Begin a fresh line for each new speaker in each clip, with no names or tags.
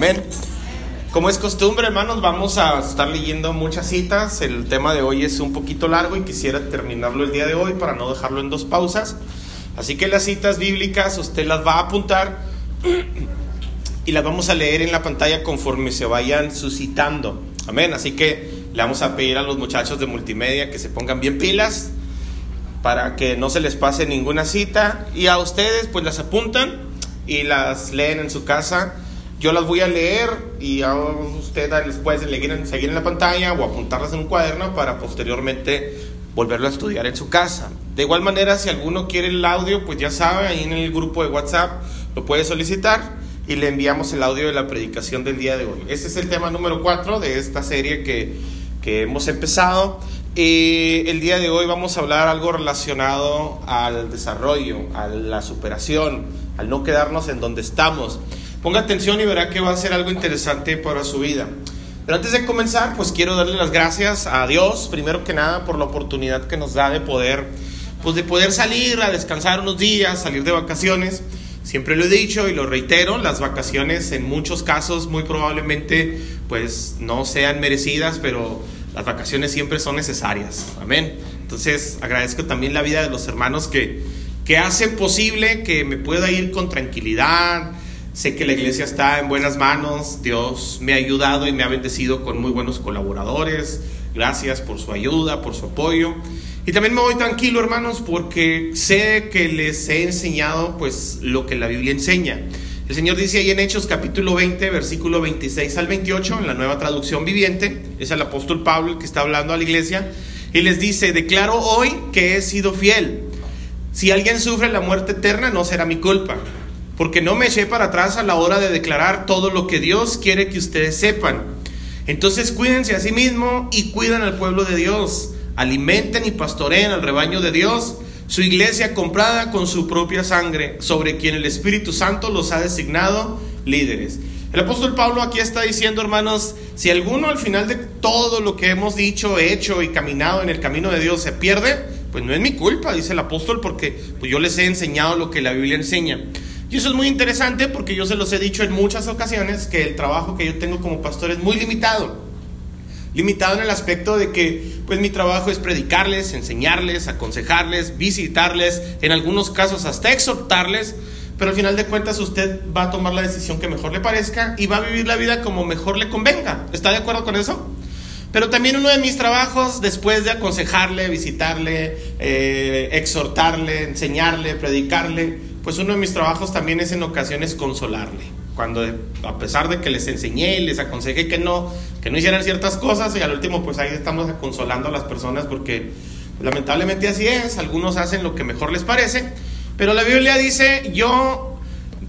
Amén. Como es costumbre, hermanos, vamos a estar leyendo muchas citas. El tema de hoy es un poquito largo y quisiera terminarlo el día de hoy para no dejarlo en dos pausas. Así que las citas bíblicas usted las va a apuntar y las vamos a leer en la pantalla conforme se vayan suscitando. Amén. Así que le vamos a pedir a los muchachos de multimedia que se pongan bien pilas para que no se les pase ninguna cita y a ustedes pues las apuntan y las leen en su casa yo las voy a leer y a usted les puede seguir en, la pantalla o apuntarlas en un cuaderno para posteriormente volverlo a estudiar en su casa. De igual manera, si alguno quiere el audio, pues ya sabe, ahí en el grupo de WhatsApp lo puede solicitar y le enviamos el audio de la predicación del día de hoy. Este es el tema número 4 de esta serie que, que hemos empezado. Y el día de hoy vamos a hablar algo relacionado al desarrollo, a la superación, al no quedarnos en donde estamos. Ponga atención y verá que va a ser algo interesante para su vida. Pero antes de comenzar, pues quiero darle las gracias a Dios, primero que nada, por la oportunidad que nos da de poder, pues de poder salir a descansar unos días, salir de vacaciones. Siempre lo he dicho y lo reitero, las vacaciones en muchos casos muy probablemente pues no sean merecidas, pero las vacaciones siempre son necesarias. Amén. Entonces agradezco también la vida de los hermanos que, que hacen posible que me pueda ir con tranquilidad, Sé que la iglesia está en buenas manos. Dios me ha ayudado y me ha bendecido con muy buenos colaboradores. Gracias por su ayuda, por su apoyo. Y también me voy tranquilo, hermanos, porque sé que les he enseñado pues lo que la Biblia enseña. El Señor dice ahí en Hechos capítulo 20, versículo 26 al 28, en la nueva traducción viviente, es el apóstol Pablo el que está hablando a la iglesia, y les dice, declaro hoy que he sido fiel. Si alguien sufre la muerte eterna, no será mi culpa porque no me eché para atrás a la hora de declarar todo lo que Dios quiere que ustedes sepan. Entonces cuídense a sí mismo y cuidan al pueblo de Dios. Alimenten y pastoreen al rebaño de Dios, su iglesia comprada con su propia sangre, sobre quien el Espíritu Santo los ha designado líderes. El apóstol Pablo aquí está diciendo, hermanos, si alguno al final de todo lo que hemos dicho, hecho y caminado en el camino de Dios se pierde, pues no es mi culpa, dice el apóstol, porque pues yo les he enseñado lo que la Biblia enseña. Y eso es muy interesante porque yo se los he dicho en muchas ocasiones que el trabajo que yo tengo como pastor es muy limitado. Limitado en el aspecto de que pues mi trabajo es predicarles, enseñarles, aconsejarles, visitarles, en algunos casos hasta exhortarles, pero al final de cuentas usted va a tomar la decisión que mejor le parezca y va a vivir la vida como mejor le convenga. ¿Está de acuerdo con eso? Pero también uno de mis trabajos, después de aconsejarle, visitarle, eh, exhortarle, enseñarle, predicarle, pues uno de mis trabajos también es en ocasiones consolarle. Cuando a pesar de que les enseñé y les aconsejé que no, que no hicieran ciertas cosas y al último pues ahí estamos consolando a las personas porque lamentablemente así es, algunos hacen lo que mejor les parece, pero la Biblia dice, yo,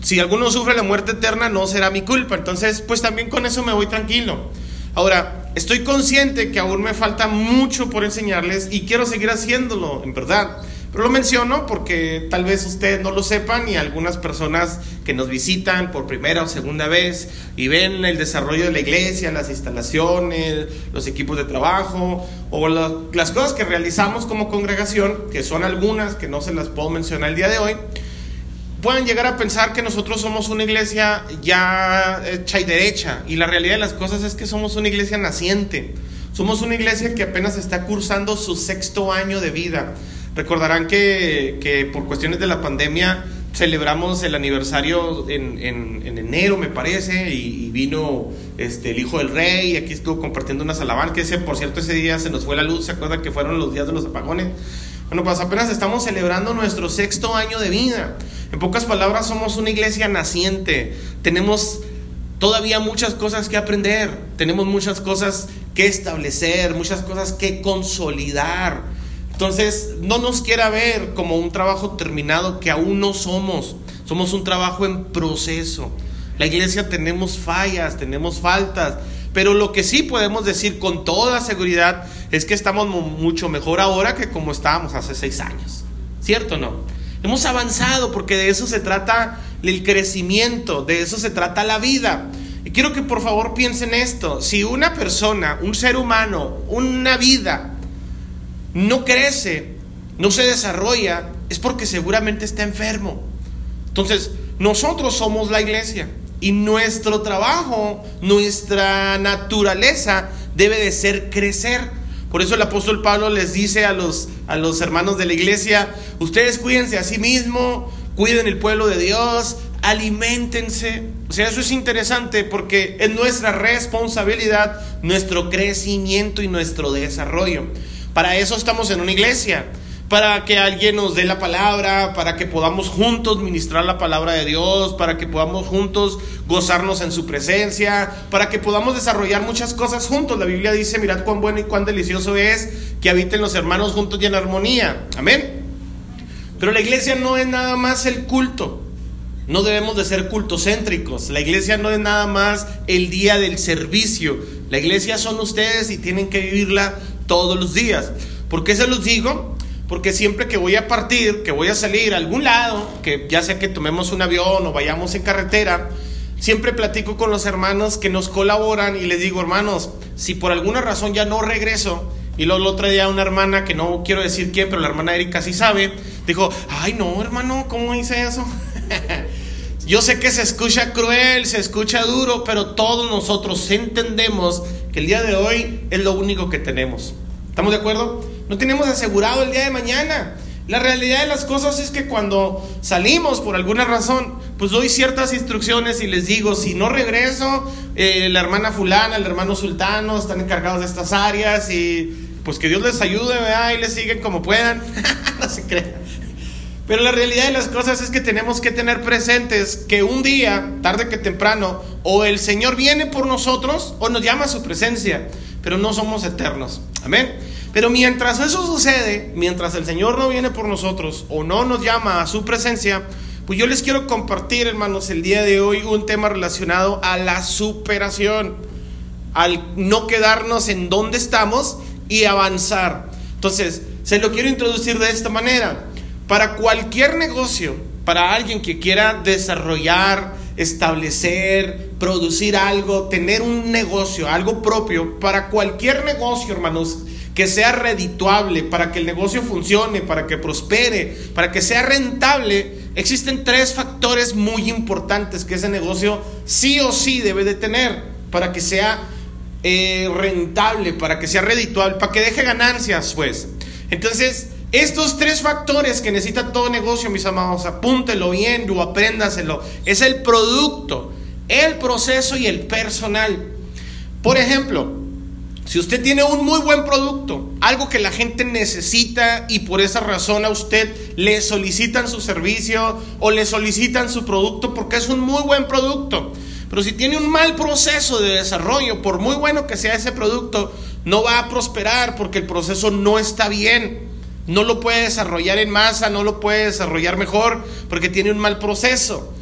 si alguno sufre la muerte eterna no será mi culpa, entonces pues también con eso me voy tranquilo. Ahora, estoy consciente que aún me falta mucho por enseñarles y quiero seguir haciéndolo, en verdad. Pero lo menciono porque tal vez ustedes no lo sepan y algunas personas que nos visitan por primera o segunda vez y ven el desarrollo de la iglesia, las instalaciones, los equipos de trabajo o las cosas que realizamos como congregación, que son algunas que no se las puedo mencionar el día de hoy, puedan llegar a pensar que nosotros somos una iglesia ya hecha y derecha. Y la realidad de las cosas es que somos una iglesia naciente. Somos una iglesia que apenas está cursando su sexto año de vida. Recordarán que, por cuestiones de la pandemia celebramos el aniversario en, enero, me parece, y, vino este, el hijo del rey, y aquí estuvo compartiendo unas alabanzas, que ese, por cierto, ese día se nos fue la luz, ¿se acuerdan que fueron los días de los apagones? Bueno, pues apenas estamos celebrando nuestro sexto año de vida. En pocas palabras, somos una iglesia naciente. Tenemos todavía muchas cosas que aprender, tenemos muchas cosas que establecer, muchas cosas que consolidar. Entonces, no nos quiera ver como un trabajo terminado que aún no somos. Somos un trabajo en proceso. La iglesia tenemos fallas, tenemos faltas, pero lo que sí podemos decir con toda seguridad es que estamos mucho mejor ahora que como estábamos hace seis años. ¿Cierto o no? Hemos avanzado porque de eso se trata el crecimiento, de eso se trata la vida. Y quiero que por favor piensen esto. Si una persona, un ser humano, una vida, no crece, no se desarrolla, es porque seguramente está enfermo. Entonces, nosotros somos la iglesia. Y nuestro trabajo, nuestra naturaleza debe de ser crecer. Por eso el apóstol Pablo les dice a los, a los hermanos de la iglesia, ustedes cuídense a sí mismos, cuiden el pueblo de Dios, alimentense. O sea, eso es interesante porque es nuestra responsabilidad, nuestro crecimiento y nuestro desarrollo. Para eso estamos en una iglesia, para que alguien nos dé la palabra, para que podamos juntos ministrar la palabra de Dios, para que podamos juntos gozarnos en su presencia, para que podamos desarrollar muchas cosas juntos. La Biblia dice, mirad cuán bueno y cuán delicioso es que habiten los hermanos juntos y en armonía. Amén. Pero la iglesia no es nada más el culto. No debemos de ser cultocéntricos. La iglesia no es nada más el día del servicio. La iglesia son ustedes y tienen que vivirla todos los días. ¿Por qué se los digo? Porque siempre que voy a partir, que voy a salir a algún lado, que ya sea que tomemos un avión o vayamos en carretera, siempre platico con los hermanos que nos colaboran y les digo, hermanos, si por alguna razón ya no regreso, y luego el otro día una hermana, que no quiero decir quién, pero la hermana Erika sí sabe, dijo, ay no, hermano, ¿cómo hice eso? Yo sé que se escucha cruel, se escucha duro, pero todos nosotros entendemos que el día de hoy es lo único que tenemos. ¿Estamos de acuerdo? No tenemos asegurado el día de mañana. La realidad de las cosas es que cuando salimos por alguna razón, pues doy ciertas instrucciones y les digo, si no regreso, eh, la hermana fulana, el hermano sultano están encargados de estas áreas y pues que Dios les ayude, ¿verdad? Y les siguen como puedan. no se crean. Pero la realidad de las cosas es que tenemos que tener presentes que un día, tarde que temprano, o el Señor viene por nosotros o nos llama a su presencia, pero no somos eternos. Amén. Pero mientras eso sucede, mientras el Señor no viene por nosotros o no nos llama a su presencia, pues yo les quiero compartir, hermanos, el día de hoy un tema relacionado a la superación, al no quedarnos en donde estamos y avanzar. Entonces, se lo quiero introducir de esta manera. Para cualquier negocio, para alguien que quiera desarrollar, establecer, producir algo, tener un negocio, algo propio, para cualquier negocio, hermanos, que sea redituable, para que el negocio funcione, para que prospere, para que sea rentable, existen tres factores muy importantes que ese negocio sí o sí debe de tener para que sea eh, rentable, para que sea redituable, para que deje ganancias, pues. Entonces, estos tres factores que necesita todo negocio, mis amados, apúntelo bien o apréndaselo. Es el producto, el proceso y el personal. Por ejemplo, si usted tiene un muy buen producto, algo que la gente necesita y por esa razón a usted le solicitan su servicio o le solicitan su producto porque es un muy buen producto. Pero si tiene un mal proceso de desarrollo, por muy bueno que sea ese producto, no va a prosperar porque el proceso no está bien no lo puede desarrollar en masa, no lo puede desarrollar mejor porque tiene un mal proceso.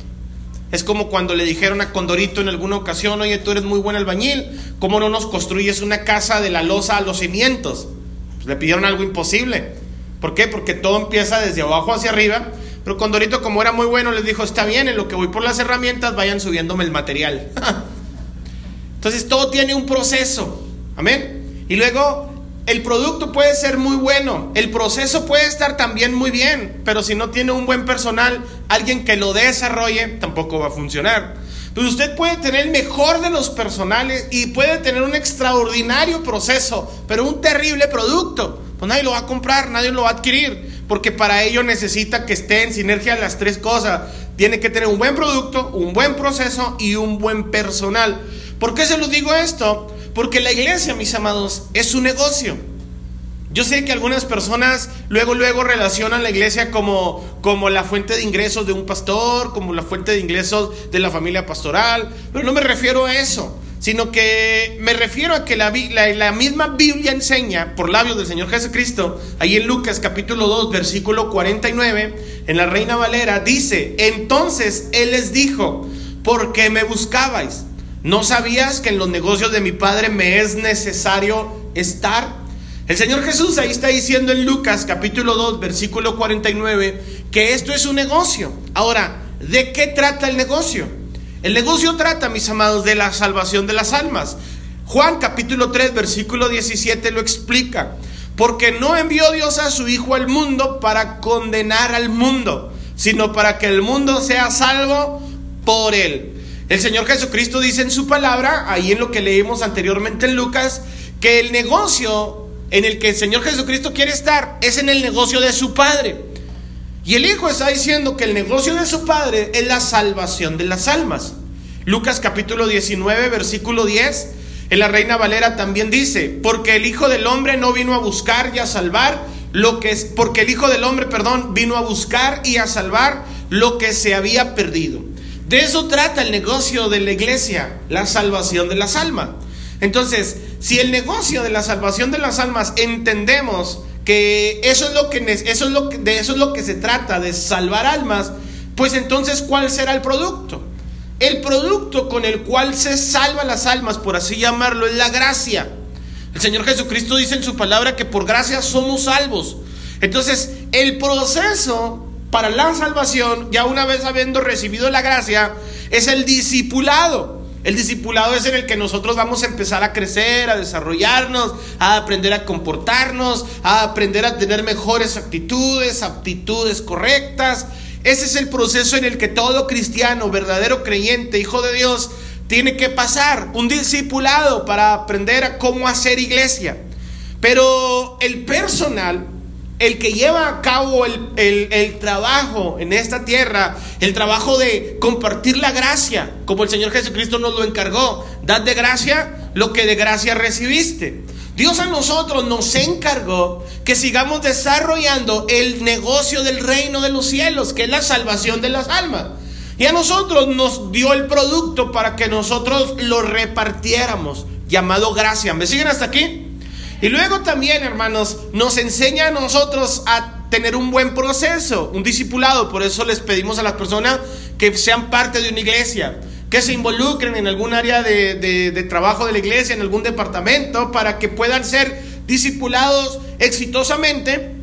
Es como cuando le dijeron a Condorito en alguna ocasión, oye, tú eres muy buen albañil, ¿cómo no nos construyes una casa de la losa a los cimientos? Pues le pidieron algo imposible. ¿Por qué? Porque todo empieza desde abajo hacia arriba. Pero Condorito, como era muy bueno, les dijo, está bien, en lo que voy por las herramientas, vayan subiéndome el material. Entonces todo tiene un proceso. Amén. Y luego el producto puede ser muy bueno, el proceso puede estar también muy bien, pero si no tiene un buen personal, alguien que lo desarrolle, tampoco va a funcionar. Pues usted puede tener el mejor de los personales y puede tener un extraordinario proceso, pero un terrible producto. Pues nadie lo va a comprar, nadie lo va a adquirir, porque para ello necesita que esté en sinergia las tres cosas. Tiene que tener un buen producto, un buen proceso y un buen personal. ¿Por qué se los digo esto? Porque la iglesia, mis amados, es un negocio. Yo sé que algunas personas luego, luego relacionan la iglesia como, como la fuente de ingresos de un pastor, como la fuente de ingresos de la familia pastoral, pero no me refiero a eso, sino que me refiero a que la, la, la misma Biblia enseña por labios del Señor Jesucristo, ahí en Lucas capítulo 2, versículo 49, en la Reina Valera, dice, entonces Él les dijo, ¿por qué me buscabais? ¿No sabías que en los negocios de mi Padre me es necesario estar? El Señor Jesús ahí está diciendo en Lucas capítulo 2, versículo 49, que esto es un negocio. Ahora, ¿de qué trata el negocio? El negocio trata, mis amados, de la salvación de las almas. Juan capítulo 3, versículo 17 lo explica. Porque no envió Dios a su Hijo al mundo para condenar al mundo, sino para que el mundo sea salvo por él. El Señor Jesucristo dice en su palabra, ahí en lo que leímos anteriormente en Lucas, que el negocio en el que el Señor Jesucristo quiere estar es en el negocio de su Padre. Y el Hijo está diciendo que el negocio de su Padre es la salvación de las almas. Lucas capítulo 19, versículo 10, en la Reina Valera también dice, porque el Hijo del Hombre no vino a buscar y a salvar lo que es, porque el Hijo del Hombre, perdón, vino a buscar y a salvar lo que se había perdido. De eso trata el negocio de la iglesia, la salvación de las almas. Entonces, si el negocio de la salvación de las almas entendemos que eso es lo que eso es lo que, de eso es lo que se trata de salvar almas, pues entonces ¿cuál será el producto? El producto con el cual se salva las almas, por así llamarlo, es la gracia. El Señor Jesucristo dice en su palabra que por gracia somos salvos. Entonces, el proceso para la salvación, ya una vez habiendo recibido la gracia, es el discipulado. El discipulado es en el que nosotros vamos a empezar a crecer, a desarrollarnos, a aprender a comportarnos, a aprender a tener mejores actitudes, aptitudes correctas. Ese es el proceso en el que todo cristiano, verdadero creyente, hijo de Dios, tiene que pasar. Un discipulado para aprender a cómo hacer iglesia. Pero el personal el que lleva a cabo el, trabajo en esta tierra, el trabajo de compartir la gracia, como el Señor Jesucristo nos lo encargó, dad de gracia lo que de gracia recibiste. Dios a nosotros nos encargó que sigamos desarrollando el negocio del reino de los cielos, que es la salvación de las almas. Y a nosotros nos dio el producto para que nosotros lo repartiéramos, llamado gracia. ¿Me siguen hasta aquí? Y luego también, hermanos, nos enseña a nosotros a tener un buen proceso, un discipulado. Por eso les pedimos a las personas que sean parte de una iglesia, que se involucren en algún área de, trabajo de la iglesia, en algún departamento, para que puedan ser discipulados exitosamente.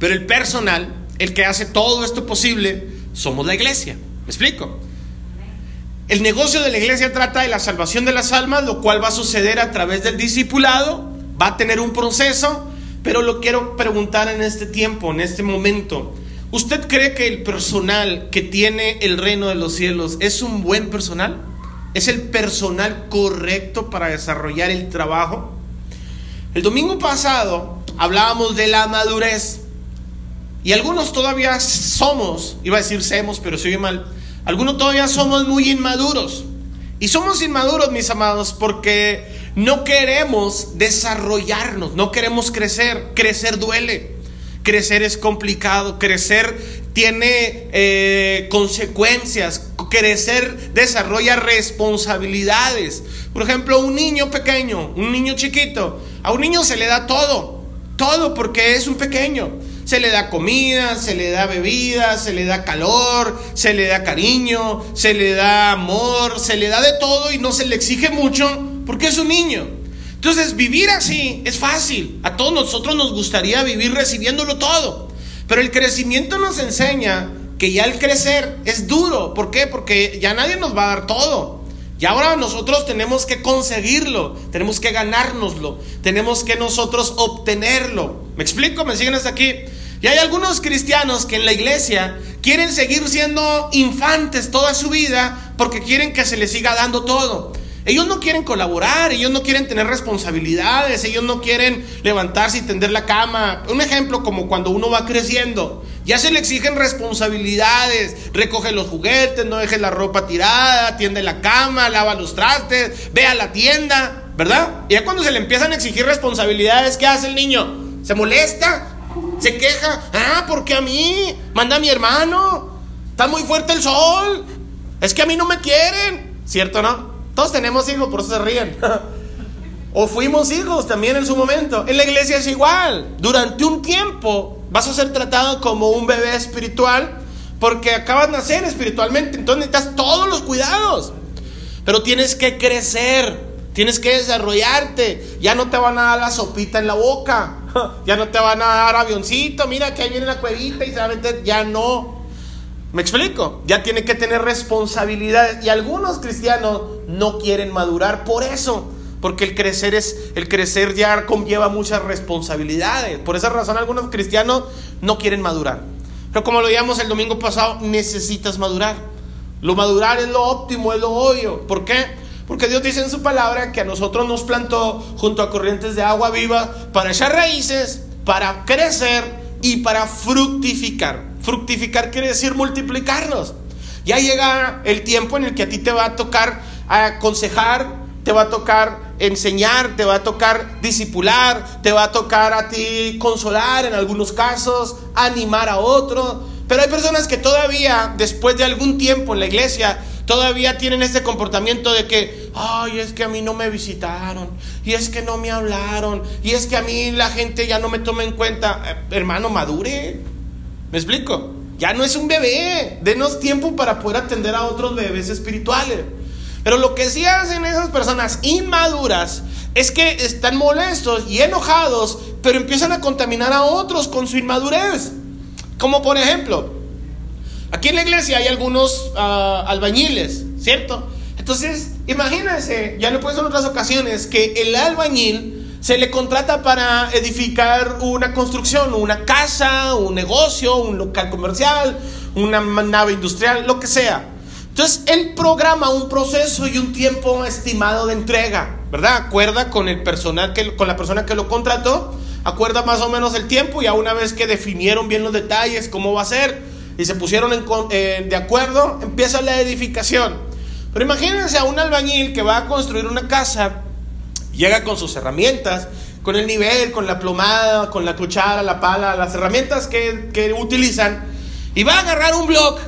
Pero el personal, el que hace todo esto posible, somos la iglesia. ¿Me explico? El negocio de la iglesia trata de la salvación de las almas, lo cual va a suceder a través del discipulado va a tener un proceso, pero lo quiero preguntar en este tiempo, en este momento. ¿Usted cree que el personal que tiene el reino de los cielos es un buen personal? ¿Es el personal correcto para desarrollar el trabajo? El domingo pasado hablábamos de la madurez. Y algunos todavía somos, iba a decir semos, pero se oye mal. Algunos todavía somos muy inmaduros. Y somos inmaduros, mis amados, porque no queremos desarrollarnos, no queremos crecer. Crecer duele. Crecer es complicado. Crecer tiene eh, consecuencias. Crecer desarrolla responsabilidades. Por ejemplo, un niño pequeño, un niño chiquito, a un niño se le da todo. Todo porque es un pequeño. Se le da comida, se le da bebida, se le da calor, se le da cariño, se le da amor, se le da de todo y no se le exige mucho porque es un niño. Entonces, vivir así es fácil. A todos nosotros nos gustaría vivir recibiéndolo todo. Pero el crecimiento nos enseña que ya el crecer es duro. ¿Por qué? Porque ya nadie nos va a dar todo. Y ahora nosotros tenemos que conseguirlo, tenemos que ganárnoslo, tenemos que nosotros obtenerlo. ¿Me explico? ¿Me siguen hasta aquí? Y hay algunos cristianos que en la iglesia quieren seguir siendo infantes toda su vida porque quieren que se les siga dando todo. Ellos no quieren colaborar, ellos no quieren tener responsabilidades, ellos no quieren levantarse y tender la cama. Un ejemplo como cuando uno va creciendo, ya se le exigen responsabilidades, recoge los juguetes, no deje la ropa tirada, tiende la cama, lava los trastes, ve a la tienda, ¿verdad? Y ya cuando se le empiezan a exigir responsabilidades, ¿qué hace el niño? ¿Se molesta? ¿Se queja? Ah, porque a mí? Manda a mi hermano. Está muy fuerte el sol. Es que a mí no me quieren. ¿Cierto no? Todos tenemos hijos, por eso se ríen. o fuimos hijos también en su momento. En la iglesia es igual. Durante un tiempo vas a ser tratado como un bebé espiritual porque acabas de nacer espiritualmente. Entonces necesitas todos los cuidados. Pero tienes que crecer. Tienes que desarrollarte. Ya no te van a dar la sopita en la boca. Ya no te van a dar avioncito. Mira que ahí viene la cuevita y se va a meter. Ya no. ¿Me explico? Ya tiene que tener responsabilidad y algunos cristianos no quieren madurar por eso, porque el crecer es el crecer ya conlleva muchas responsabilidades. Por esa razón algunos cristianos no quieren madurar. Pero como lo digamos el domingo pasado, necesitas madurar. Lo madurar es lo óptimo, es lo obvio. ¿Por qué? Porque Dios dice en su palabra que a nosotros nos plantó junto a corrientes de agua viva para echar raíces, para crecer y para fructificar. Fructificar quiere decir multiplicarnos. Ya llega el tiempo en el que a ti te va a tocar aconsejar, te va a tocar enseñar, te va a tocar disipular, te va a tocar a ti consolar en algunos casos, animar a otro. Pero hay personas que todavía, después de algún tiempo en la iglesia, todavía tienen ese comportamiento de que, ay, es que a mí no me visitaron, y es que no me hablaron, y es que a mí la gente ya no me toma en cuenta. Eh, hermano, madure. ¿Me explico? Ya no es un bebé. Denos tiempo para poder atender a otros bebés espirituales. Pero lo que sí hacen esas personas inmaduras es que están molestos y enojados, pero empiezan a contaminar a otros con su inmadurez. Como por ejemplo, aquí en la iglesia hay algunos ah, albañiles, ¿cierto? Entonces, imagínense, ya lo he puesto en otras ocasiones, que el albañil se le contrata para edificar una construcción, una casa, un negocio, un local comercial, una nave industrial, lo que sea. Entonces, él programa un proceso y un tiempo estimado de entrega, ¿verdad? Acuerda con el personal que, con la persona que lo contrató, acuerda más o menos el tiempo y a una vez que definieron bien los detalles, cómo va a ser, y se pusieron de acuerdo, empieza la edificación. Pero imagínense a un albañil que va a construir una casa, llega con sus herramientas, con el nivel, con la plomada, con la cuchara, la pala, las herramientas que, que utilizan, y va a agarrar un bloque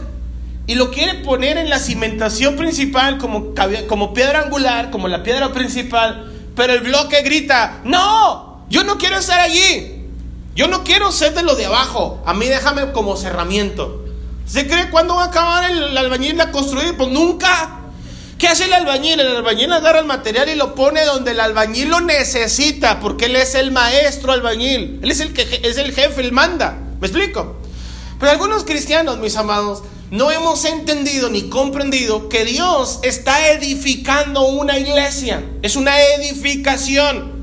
y lo quiere poner en la cimentación principal como, como piedra angular, como la piedra principal, pero el bloque grita, no, yo no quiero estar allí, yo no quiero ser de lo de abajo, a mí déjame como cerramiento. ¿Se cree cuándo va a acabar el, albañil a construir? Pues nunca. ¿Qué hace el albañil? El albañil agarra el material y lo pone donde el albañil lo necesita, porque él es el maestro albañil, él es el que es el jefe, él manda. ¿Me explico? Pero algunos cristianos, mis amados, no hemos entendido ni comprendido que Dios está edificando una iglesia. Es una edificación.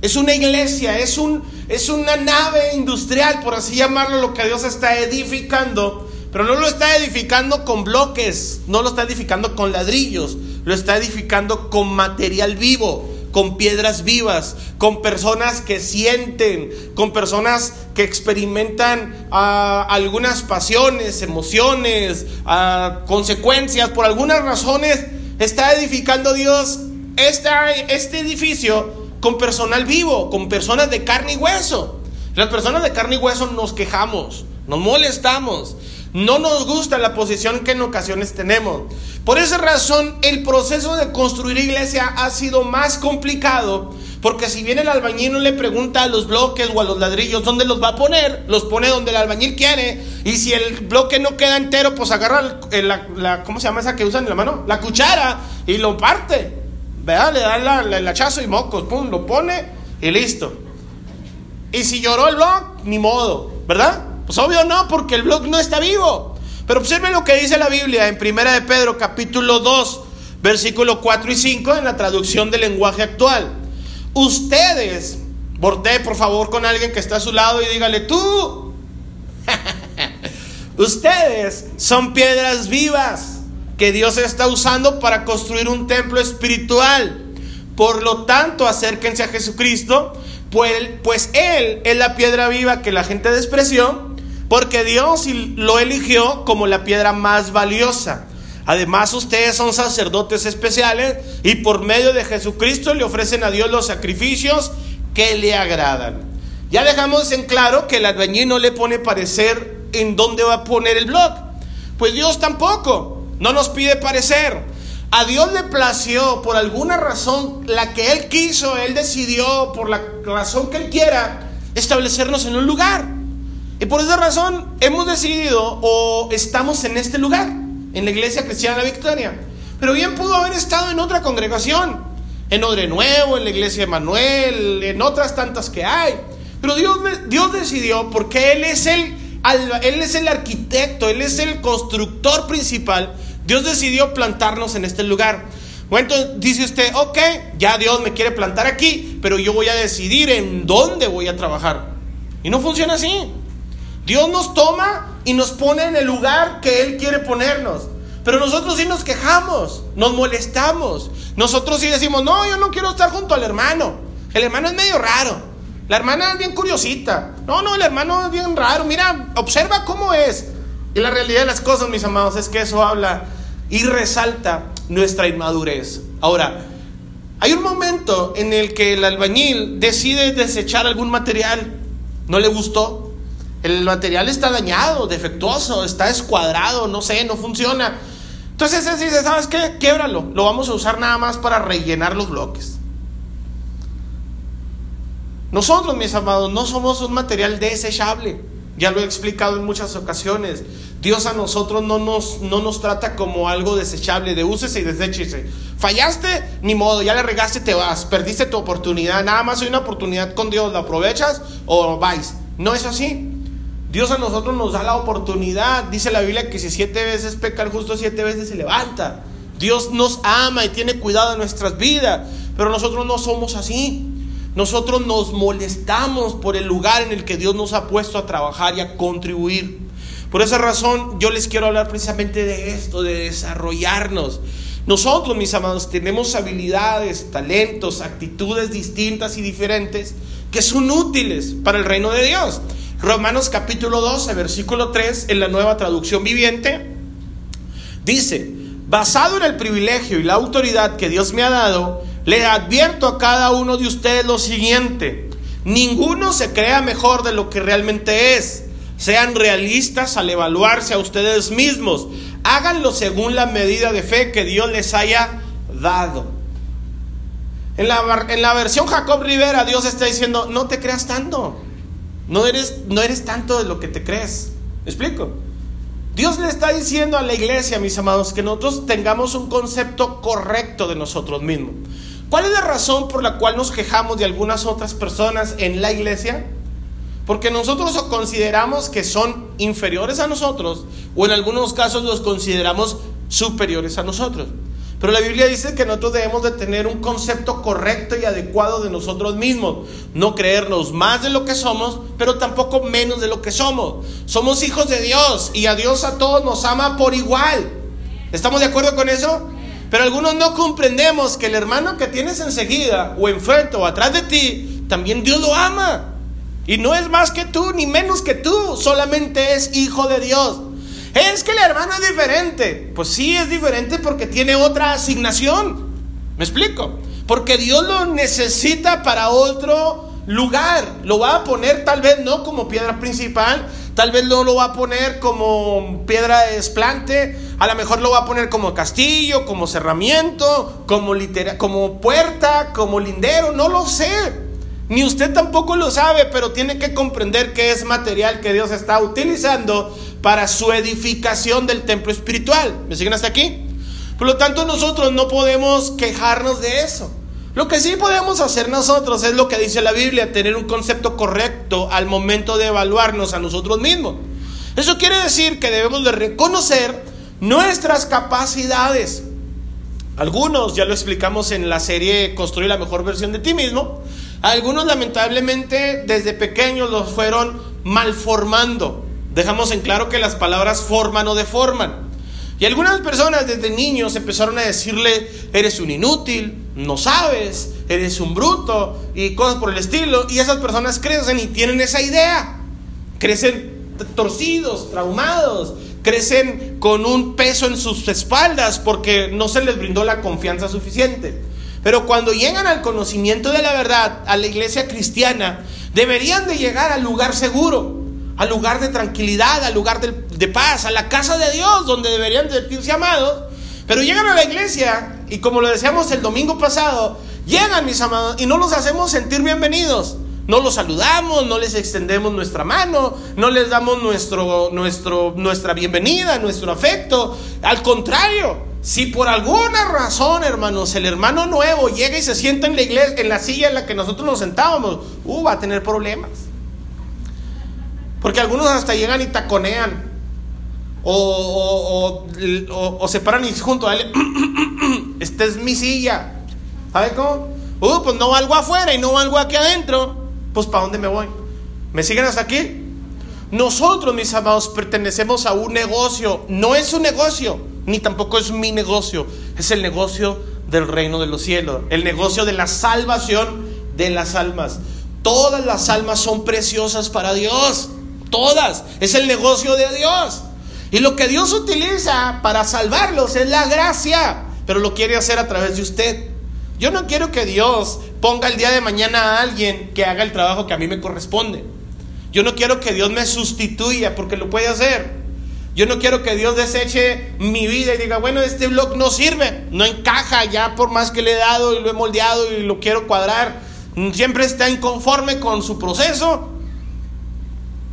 Es una iglesia, es, un, es una nave industrial, por así llamarlo, lo que Dios está edificando. Pero no lo está edificando con bloques, no lo está edificando con ladrillos, lo está edificando con material vivo con piedras vivas, con personas que sienten, con personas que experimentan ah, algunas pasiones, emociones, ah, consecuencias, por algunas razones, está edificando Dios este edificio con personal vivo, con personas de carne y hueso. Las personas de carne y hueso nos quejamos, nos molestamos, no nos gusta la posición que en ocasiones tenemos. Por esa razón, el proceso de construir iglesia ha sido más complicado. Porque si bien el albañil no le pregunta a los bloques o a los ladrillos dónde los va a poner, los pone donde el albañil quiere. Y si el bloque no queda entero, pues agarra la, ¿cómo se llama esa que usan en la mano? La cuchara y lo parte. ¿Verdad? Le da el hachazo y mocos, pum, lo pone y listo. Y si lloró el bloque, ni modo, ¿verdad? Pues obvio no, porque el blog no está vivo. Pero observen lo que dice la Biblia en Primera de Pedro capítulo 2, versículo 4 y 5 en la traducción del lenguaje actual. Ustedes, borde por favor con alguien que está a su lado y dígale, tú, ustedes son piedras vivas que Dios está usando para construir un templo espiritual. Por lo tanto, acérquense a Jesucristo, pues, pues Él es la piedra viva que la gente despreció porque Dios lo eligió como la piedra más valiosa. Además, ustedes son sacerdotes especiales y por medio de Jesucristo le ofrecen a Dios los sacrificios que le agradan. Ya dejamos en claro que el albañil no le pone parecer en dónde va a poner el blog. Pues Dios tampoco. No nos pide parecer. A Dios le plació por alguna razón, la que Él quiso, Él decidió, por la razón que Él quiera, establecernos en un lugar. Y por esa razón hemos decidido o estamos en este lugar, en la Iglesia Cristiana de la Victoria. Pero bien pudo haber estado en otra congregación, en Odre Nuevo, en la Iglesia de Manuel, en otras tantas que hay. Pero Dios, Dios decidió, porque Él es, el, Él es el arquitecto, Él es el constructor principal, Dios decidió plantarnos en este lugar. Bueno, entonces dice usted, ok, ya Dios me quiere plantar aquí, pero yo voy a decidir en dónde voy a trabajar. Y no funciona así. Dios nos toma y nos pone en el lugar que Él quiere ponernos. Pero nosotros sí nos quejamos, nos molestamos. Nosotros sí decimos, no, yo no quiero estar junto al hermano. El hermano es medio raro. La hermana es bien curiosita. No, no, el hermano es bien raro. Mira, observa cómo es. Y la realidad de las cosas, mis amados, es que eso habla y resalta nuestra inmadurez. Ahora, hay un momento en el que el albañil decide desechar algún material. No le gustó. El material está dañado, defectuoso, está escuadrado, no sé, no funciona. Entonces él dice, ¿sabes qué? Québralo. Lo vamos a usar nada más para rellenar los bloques. Nosotros, mis amados, no somos un material desechable. Ya lo he explicado en muchas ocasiones. Dios a nosotros no nos, no nos trata como algo desechable, de úsese y deséchese. Fallaste, ni modo, ya le regaste, te vas, perdiste tu oportunidad. Nada más hay una oportunidad con Dios, ¿la aprovechas o vais? No es así. Dios a nosotros nos da la oportunidad. Dice la Biblia que si siete veces peca el justo, siete veces se levanta. Dios nos ama y tiene cuidado de nuestras vidas, pero nosotros no somos así. Nosotros nos molestamos por el lugar en el que Dios nos ha puesto a trabajar y a contribuir. Por esa razón yo les quiero hablar precisamente de esto, de desarrollarnos. Nosotros, mis amados, tenemos habilidades, talentos, actitudes distintas y diferentes que son útiles para el reino de Dios. Romanos capítulo 12, versículo 3, en la nueva traducción viviente, dice, basado en el privilegio y la autoridad que Dios me ha dado, le advierto a cada uno de ustedes lo siguiente, ninguno se crea mejor de lo que realmente es. Sean realistas al evaluarse a ustedes mismos. Háganlo según la medida de fe que Dios les haya dado. En la, en la versión Jacob Rivera, Dios está diciendo, no te creas tanto. No eres, no eres tanto de lo que te crees. ¿Me explico? Dios le está diciendo a la iglesia, mis amados, que nosotros tengamos un concepto correcto de nosotros mismos. ¿Cuál es la razón por la cual nos quejamos de algunas otras personas en la iglesia? Porque nosotros consideramos que son inferiores a nosotros o en algunos casos los consideramos superiores a nosotros. Pero la Biblia dice que nosotros debemos de tener un concepto correcto y adecuado de nosotros mismos. No creernos más de lo que somos, pero tampoco menos de lo que somos. Somos hijos de Dios y a Dios a todos nos ama por igual. ¿Estamos de acuerdo con eso? Pero algunos no comprendemos que el hermano que tienes enseguida o enfrente o atrás de ti, también Dios lo ama. Y no es más que tú, ni menos que tú, solamente es hijo de Dios. Es que el hermano es diferente. Pues sí, es diferente porque tiene otra asignación. ¿Me explico? Porque Dios lo necesita para otro lugar. Lo va a poner tal vez no como piedra principal, tal vez no lo va a poner como piedra de desplante, a lo mejor lo va a poner como castillo, como cerramiento, como, como puerta, como lindero, no lo sé. Ni usted tampoco lo sabe, pero tiene que comprender que es material que Dios está utilizando para su edificación del templo espiritual. ¿Me siguen hasta aquí? Por lo tanto, nosotros no podemos quejarnos de eso. Lo que sí podemos hacer nosotros es lo que dice la Biblia, tener un concepto correcto al momento de evaluarnos a nosotros mismos. Eso quiere decir que debemos de reconocer nuestras capacidades. Algunos, ya lo explicamos en la serie Construir la mejor versión de ti mismo, algunos lamentablemente desde pequeños los fueron malformando. Dejamos en claro que las palabras forman o deforman. Y algunas personas desde niños empezaron a decirle, eres un inútil, no sabes, eres un bruto y cosas por el estilo. Y esas personas crecen y tienen esa idea. Crecen torcidos, traumados, crecen con un peso en sus espaldas porque no se les brindó la confianza suficiente. Pero cuando llegan al conocimiento de la verdad, a la iglesia cristiana, deberían de llegar al lugar seguro al lugar de tranquilidad, al lugar de, paz, a la casa de Dios, donde deberían sentirse amados. Pero llegan a la iglesia y como lo decíamos el domingo pasado, llegan mis amados y no los hacemos sentir bienvenidos. No los saludamos, no les extendemos nuestra mano, no les damos nuestro, nuestro, nuestra bienvenida, nuestro afecto. Al contrario, si por alguna razón, hermanos, el hermano nuevo llega y se sienta en la iglesia, en la silla en la que nosotros nos sentábamos, uh, va a tener problemas. Porque algunos hasta llegan y taconean. O, se paran y junto a él. Esta es mi silla. ¿Sabe cómo? Uh, pues no valgo afuera y no valgo aquí adentro. Pues ¿para dónde me voy? ¿Me siguen hasta aquí? Nosotros, mis amados, pertenecemos a un negocio. No es un negocio. ni tampoco es mi negocio, es el negocio del reino de los cielos, el negocio de la salvación de las almas. Todas las almas son preciosas para Dios, todas, es el negocio de Dios. Y lo que Dios utiliza para salvarlos es la gracia, pero lo quiere hacer a través de usted. Yo no quiero que Dios ponga el día de mañana a alguien que haga el trabajo que a mí me corresponde. Yo no quiero que Dios me sustituya porque lo puede hacer. Yo no quiero que Dios deseche mi vida y diga, bueno, este blog no sirve, no encaja ya por más que le he dado y lo he moldeado y lo quiero cuadrar. Siempre está inconforme con su proceso.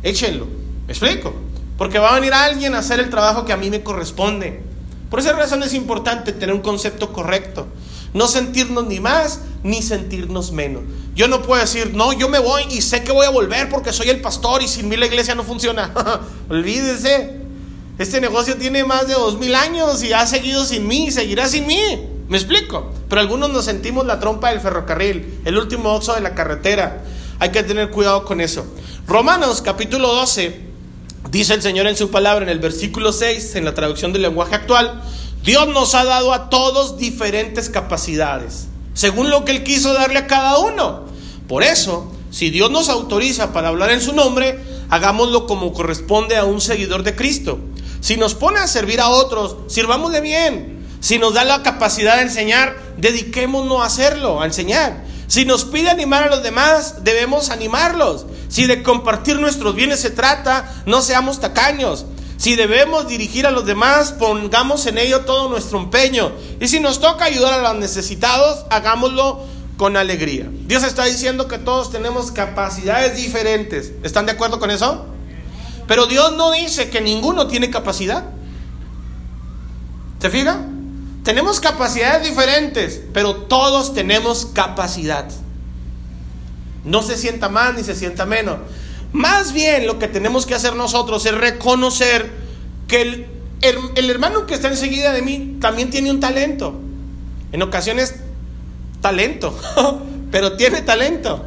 Échenlo. ¿Me explico? Porque va a venir alguien a hacer el trabajo que a mí me corresponde. Por esa razón es importante tener un concepto correcto. No sentirnos ni más ni sentirnos menos. Yo no puedo decir, no, yo me voy y sé que voy a volver porque soy el pastor y sin mí la iglesia no funciona. Olvídese. Este negocio tiene más de dos mil años y ha seguido sin mí y seguirá sin mí. ¿Me explico? Pero algunos nos sentimos la trompa del ferrocarril, el último oxo de la carretera. Hay que tener cuidado con eso. Romanos capítulo 12, dice el Señor en su palabra en el versículo 6, en la traducción del lenguaje actual, Dios nos ha dado a todos diferentes capacidades, según lo que Él quiso darle a cada uno. Por eso, si Dios nos autoriza para hablar en su nombre, hagámoslo como corresponde a un seguidor de Cristo. Si nos pone a servir a otros, sirvámosle bien. Si nos da la capacidad de enseñar, dediquémonos a hacerlo, a enseñar. Si nos pide animar a los demás, debemos animarlos. Si de compartir nuestros bienes se trata, no seamos tacaños. Si debemos dirigir a los demás, pongamos en ello todo nuestro empeño. Y si nos toca ayudar a los necesitados, hagámoslo con alegría. Dios está diciendo que todos tenemos capacidades diferentes. ¿Están de acuerdo con eso? Pero Dios no dice que ninguno tiene capacidad. ¿Se fija? Tenemos capacidades diferentes, pero todos tenemos capacidad. No se sienta más ni se sienta menos. Más bien lo que tenemos que hacer nosotros es reconocer que el, hermano que está enseguida de mí también tiene un talento. En ocasiones, talento, pero tiene talento.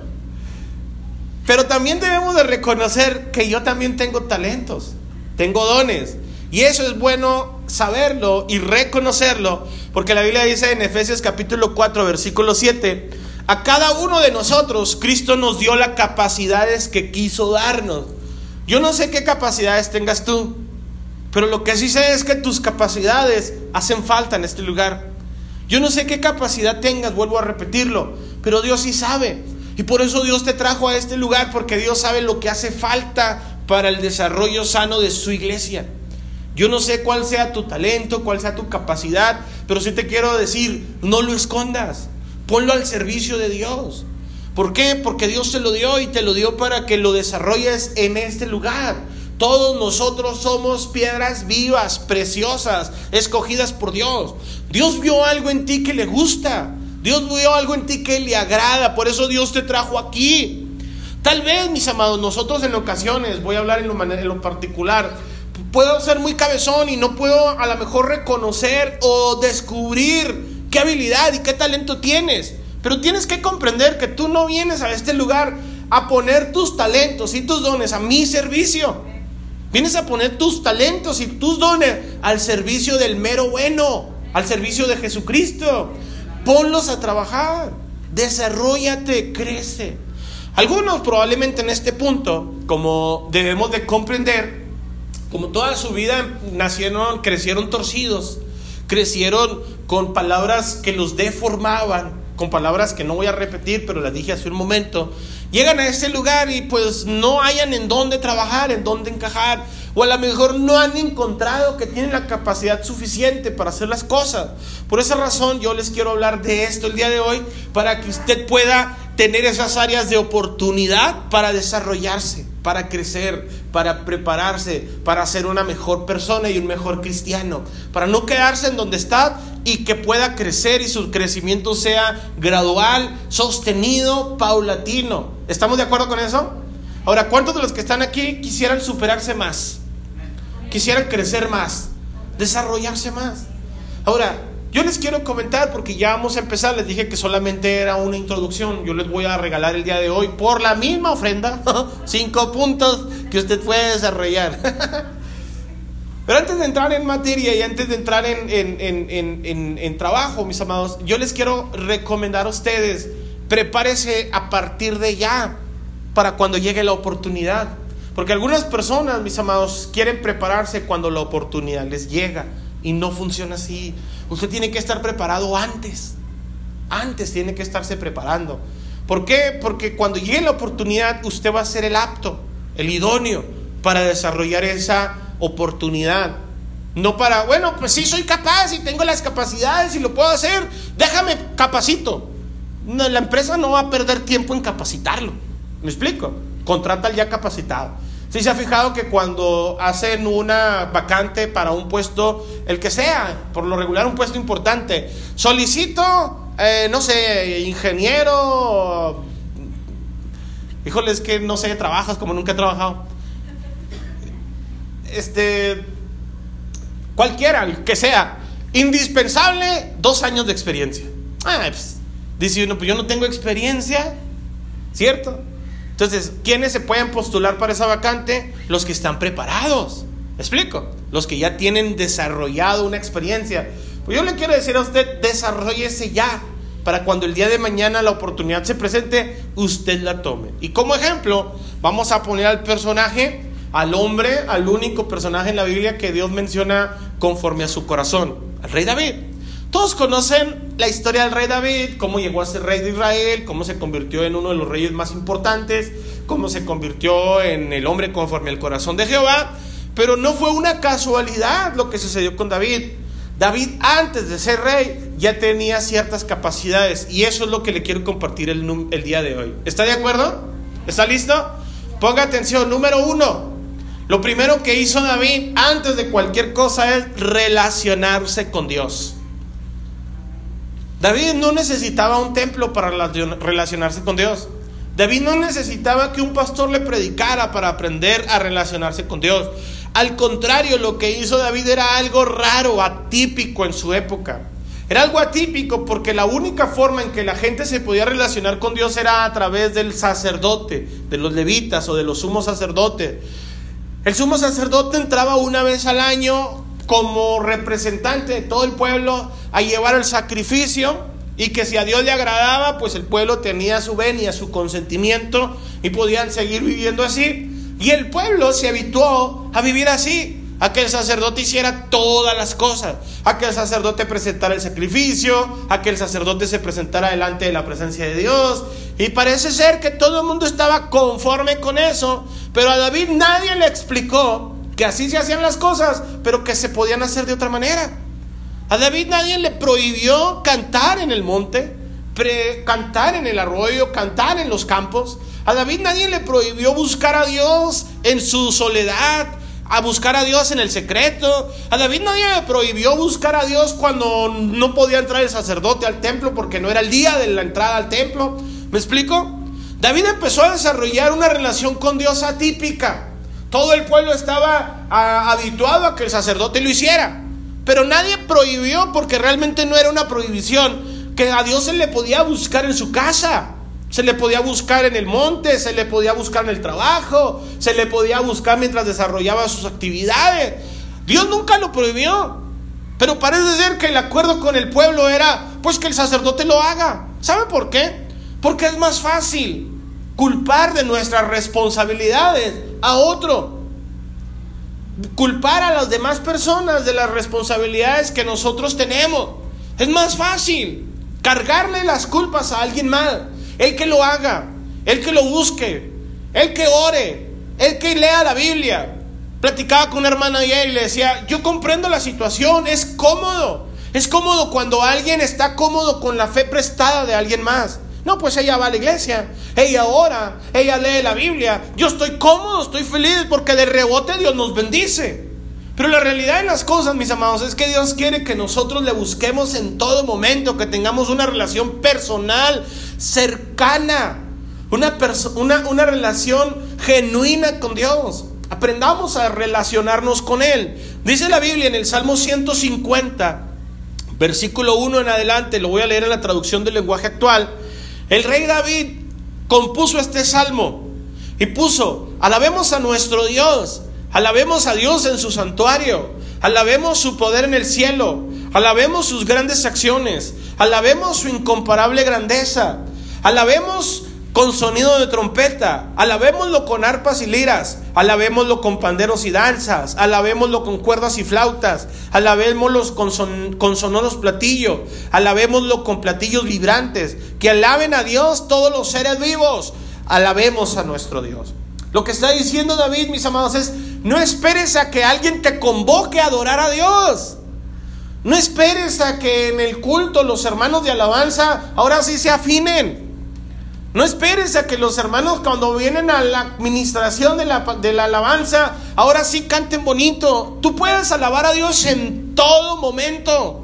Pero también debemos de reconocer que yo también tengo talentos, tengo dones. Y eso es bueno saberlo y reconocerlo, porque la Biblia dice en Efesios capítulo 4, versículo 7, a cada uno de nosotros Cristo nos dio las capacidades que quiso darnos. Yo no sé qué capacidades tengas tú, pero lo que sí sé es que tus capacidades hacen falta en este lugar. Yo no sé qué capacidad tengas, vuelvo a repetirlo, pero Dios sí sabe. Y por eso Dios te trajo a este lugar, porque Dios sabe lo que hace falta para el desarrollo sano de su iglesia. Yo no sé cuál sea tu talento, cuál sea tu capacidad, pero sí te quiero decir, no lo escondas. Ponlo al servicio de Dios. ¿Por qué? Porque Dios te lo dio y te lo dio para que lo desarrolles en este lugar. Todos nosotros somos piedras vivas, preciosas, escogidas por Dios. Dios vio algo en ti que le gusta. Dios vio algo en ti que le agrada. Por eso Dios te trajo aquí. Tal vez, mis amados, nosotros en ocasiones, voy a hablar en lo, en lo particular, puedo ser muy cabezón y no puedo a lo mejor reconocer o descubrir qué habilidad y qué talento tienes. Pero tienes que comprender que tú no vienes a este lugar a poner tus talentos y tus dones a mi servicio. Vienes a poner tus talentos y tus dones al servicio del mero bueno, al servicio de Jesucristo. Ponlos a trabajar, desarrollate, crece. Algunos probablemente en este punto, como debemos de comprender, como toda su vida nacieron, crecieron torcidos, crecieron con palabras que los deformaban, con palabras que no voy a repetir, pero las dije hace un momento. Llegan a ese lugar y pues no hayan en dónde trabajar, en dónde encajar, o a lo mejor no han encontrado que tienen la capacidad suficiente para hacer las cosas. Por esa razón yo les quiero hablar de esto el día de hoy, para que usted pueda tener esas áreas de oportunidad para desarrollarse, para crecer, para prepararse, para ser una mejor persona y un mejor cristiano, para no quedarse en donde está y que pueda crecer y su crecimiento sea gradual, sostenido, paulatino. ¿Estamos de acuerdo con eso? Ahora, ¿cuántos de los que están aquí quisieran superarse más? Quisieran crecer más, desarrollarse más. Ahora, yo les quiero comentar porque ya vamos a empezar, les dije que solamente era una introducción, yo les voy a regalar el día de hoy por la misma ofrenda, cinco puntos que usted puede desarrollar. Pero antes de entrar en materia y antes de entrar en, en, trabajo, mis amados, yo les quiero recomendar a ustedes, prepárese a partir de ya para cuando llegue la oportunidad. Porque algunas personas, mis amados, quieren prepararse cuando la oportunidad les llega y no funciona así. Usted tiene que estar preparado antes. Antes tiene que estarse preparando. ¿Por qué? Porque cuando llegue la oportunidad, usted va a ser el apto, el idóneo para desarrollar esa oportunidad. No para, bueno, pues sí soy capaz y tengo las capacidades y lo puedo hacer, déjame capacito. la empresa no va a perder tiempo en capacitarlo. ¿Me explico? Contrata al ya capacitado. Si se ha fijado que cuando hacen una vacante para un puesto, el que sea, por lo regular un puesto importante, solicito, eh, no sé, ingeniero, híjole, es que no sé, trabajas como nunca he trabajado. Este, cualquiera, el que sea, indispensable, dos años de experiencia. Ah, pues, dice uno, pues yo no tengo experiencia, ¿cierto? Entonces, ¿quiénes se pueden postular para esa vacante? Los que están preparados. ¿Me explico? Los que ya tienen desarrollado una experiencia. Pues yo le quiero decir a usted, desarrollese ya para cuando el día de mañana la oportunidad se presente, usted la tome. Y como ejemplo, vamos a poner al personaje, al hombre, al único personaje en la Biblia que Dios menciona conforme a su corazón, al rey David. Todos conocen la historia del rey David, cómo llegó a ser rey de Israel, cómo se convirtió en uno de los reyes más importantes, cómo se convirtió en el hombre conforme al corazón de Jehová. Pero no fue una casualidad lo que sucedió con David. David antes de ser rey ya tenía ciertas capacidades y eso es lo que le quiero compartir el, día de hoy. ¿Está de acuerdo? ¿Está listo? Ponga atención, número uno. Lo primero que hizo David antes de cualquier cosa es relacionarse con Dios. David no necesitaba un templo para relacionarse con Dios. David no necesitaba que un pastor le predicara para aprender a relacionarse con Dios. Al contrario, lo que hizo David era algo raro, atípico en su época. Era algo atípico porque la única forma en que la gente se podía relacionar con Dios era a través del sacerdote, de los levitas o de los sumos sacerdotes. El sumo sacerdote entraba una vez al año como representante de todo el pueblo a llevar el sacrificio y que si a Dios le agradaba, pues el pueblo tenía su venia, su consentimiento y podían seguir viviendo así. Y el pueblo se habituó a vivir así, a que el sacerdote hiciera todas las cosas, a que el sacerdote presentara el sacrificio, a que el sacerdote se presentara delante de la presencia de Dios. Y parece ser que todo el mundo estaba conforme con eso, pero a David nadie le explicó que así se hacían las cosas, pero que se podían hacer de otra manera. A David nadie le prohibió cantar en el monte, cantar en el arroyo, cantar en los campos. A David nadie le prohibió buscar a Dios en su soledad, a buscar a Dios en el secreto. A David nadie le prohibió buscar a Dios cuando no podía entrar el sacerdote al templo porque no era el día de la entrada al templo. ¿Me explico? David empezó a desarrollar una relación con Dios atípica. Todo el pueblo estaba ah, habituado a que el sacerdote lo hiciera. Pero nadie prohibió, porque realmente no era una prohibición, que a Dios se le podía buscar en su casa. Se le podía buscar en el monte, se le podía buscar en el trabajo, se le podía buscar mientras desarrollaba sus actividades. Dios nunca lo prohibió. Pero parece ser que el acuerdo con el pueblo era, pues que el sacerdote lo haga. ¿Sabe por qué? Porque es más fácil culpar de nuestras responsabilidades a otro. Culpar a las demás personas de las responsabilidades que nosotros tenemos. Es más fácil cargarle las culpas a alguien más. El que lo haga, el que lo busque, el que ore, el que lea la Biblia. Platicaba con una hermana ayer y le decía, yo comprendo la situación, es cómodo. Es cómodo cuando alguien está cómodo con la fe prestada de alguien más. No, pues ella va a la iglesia, ella ora, ella lee la Biblia. Yo estoy cómodo, estoy feliz porque de rebote Dios nos bendice. Pero la realidad de las cosas, mis amados, es que Dios quiere que nosotros le busquemos en todo momento, que tengamos una relación personal, cercana, una, una, relación genuina con Dios. Aprendamos a relacionarnos con Él. Dice la Biblia en el Salmo 150, versículo 1 en adelante, lo voy a leer en la traducción del lenguaje actual. El rey David compuso este salmo y puso, alabemos a nuestro Dios, alabemos a Dios en su santuario, alabemos su poder en el cielo, alabemos sus grandes acciones, alabemos su incomparable grandeza, alabemos con sonido de trompeta, alabémoslo con arpas y liras, alabémoslo con panderos y danzas, alabémoslo con cuerdas y flautas, alabémoslo con, con sonoros platillos, alabémoslo con platillos vibrantes, que alaben a Dios todos los seres vivos, alabemos a nuestro Dios. Lo que está diciendo David, mis amados, es, no esperes a que alguien te convoque a adorar a Dios. No esperes a que en el culto los hermanos de alabanza ahora sí se afinen. No esperes a que los hermanos cuando vienen a la administración de la, de la, alabanza, ahora sí canten bonito. Tú puedes alabar a Dios en todo momento.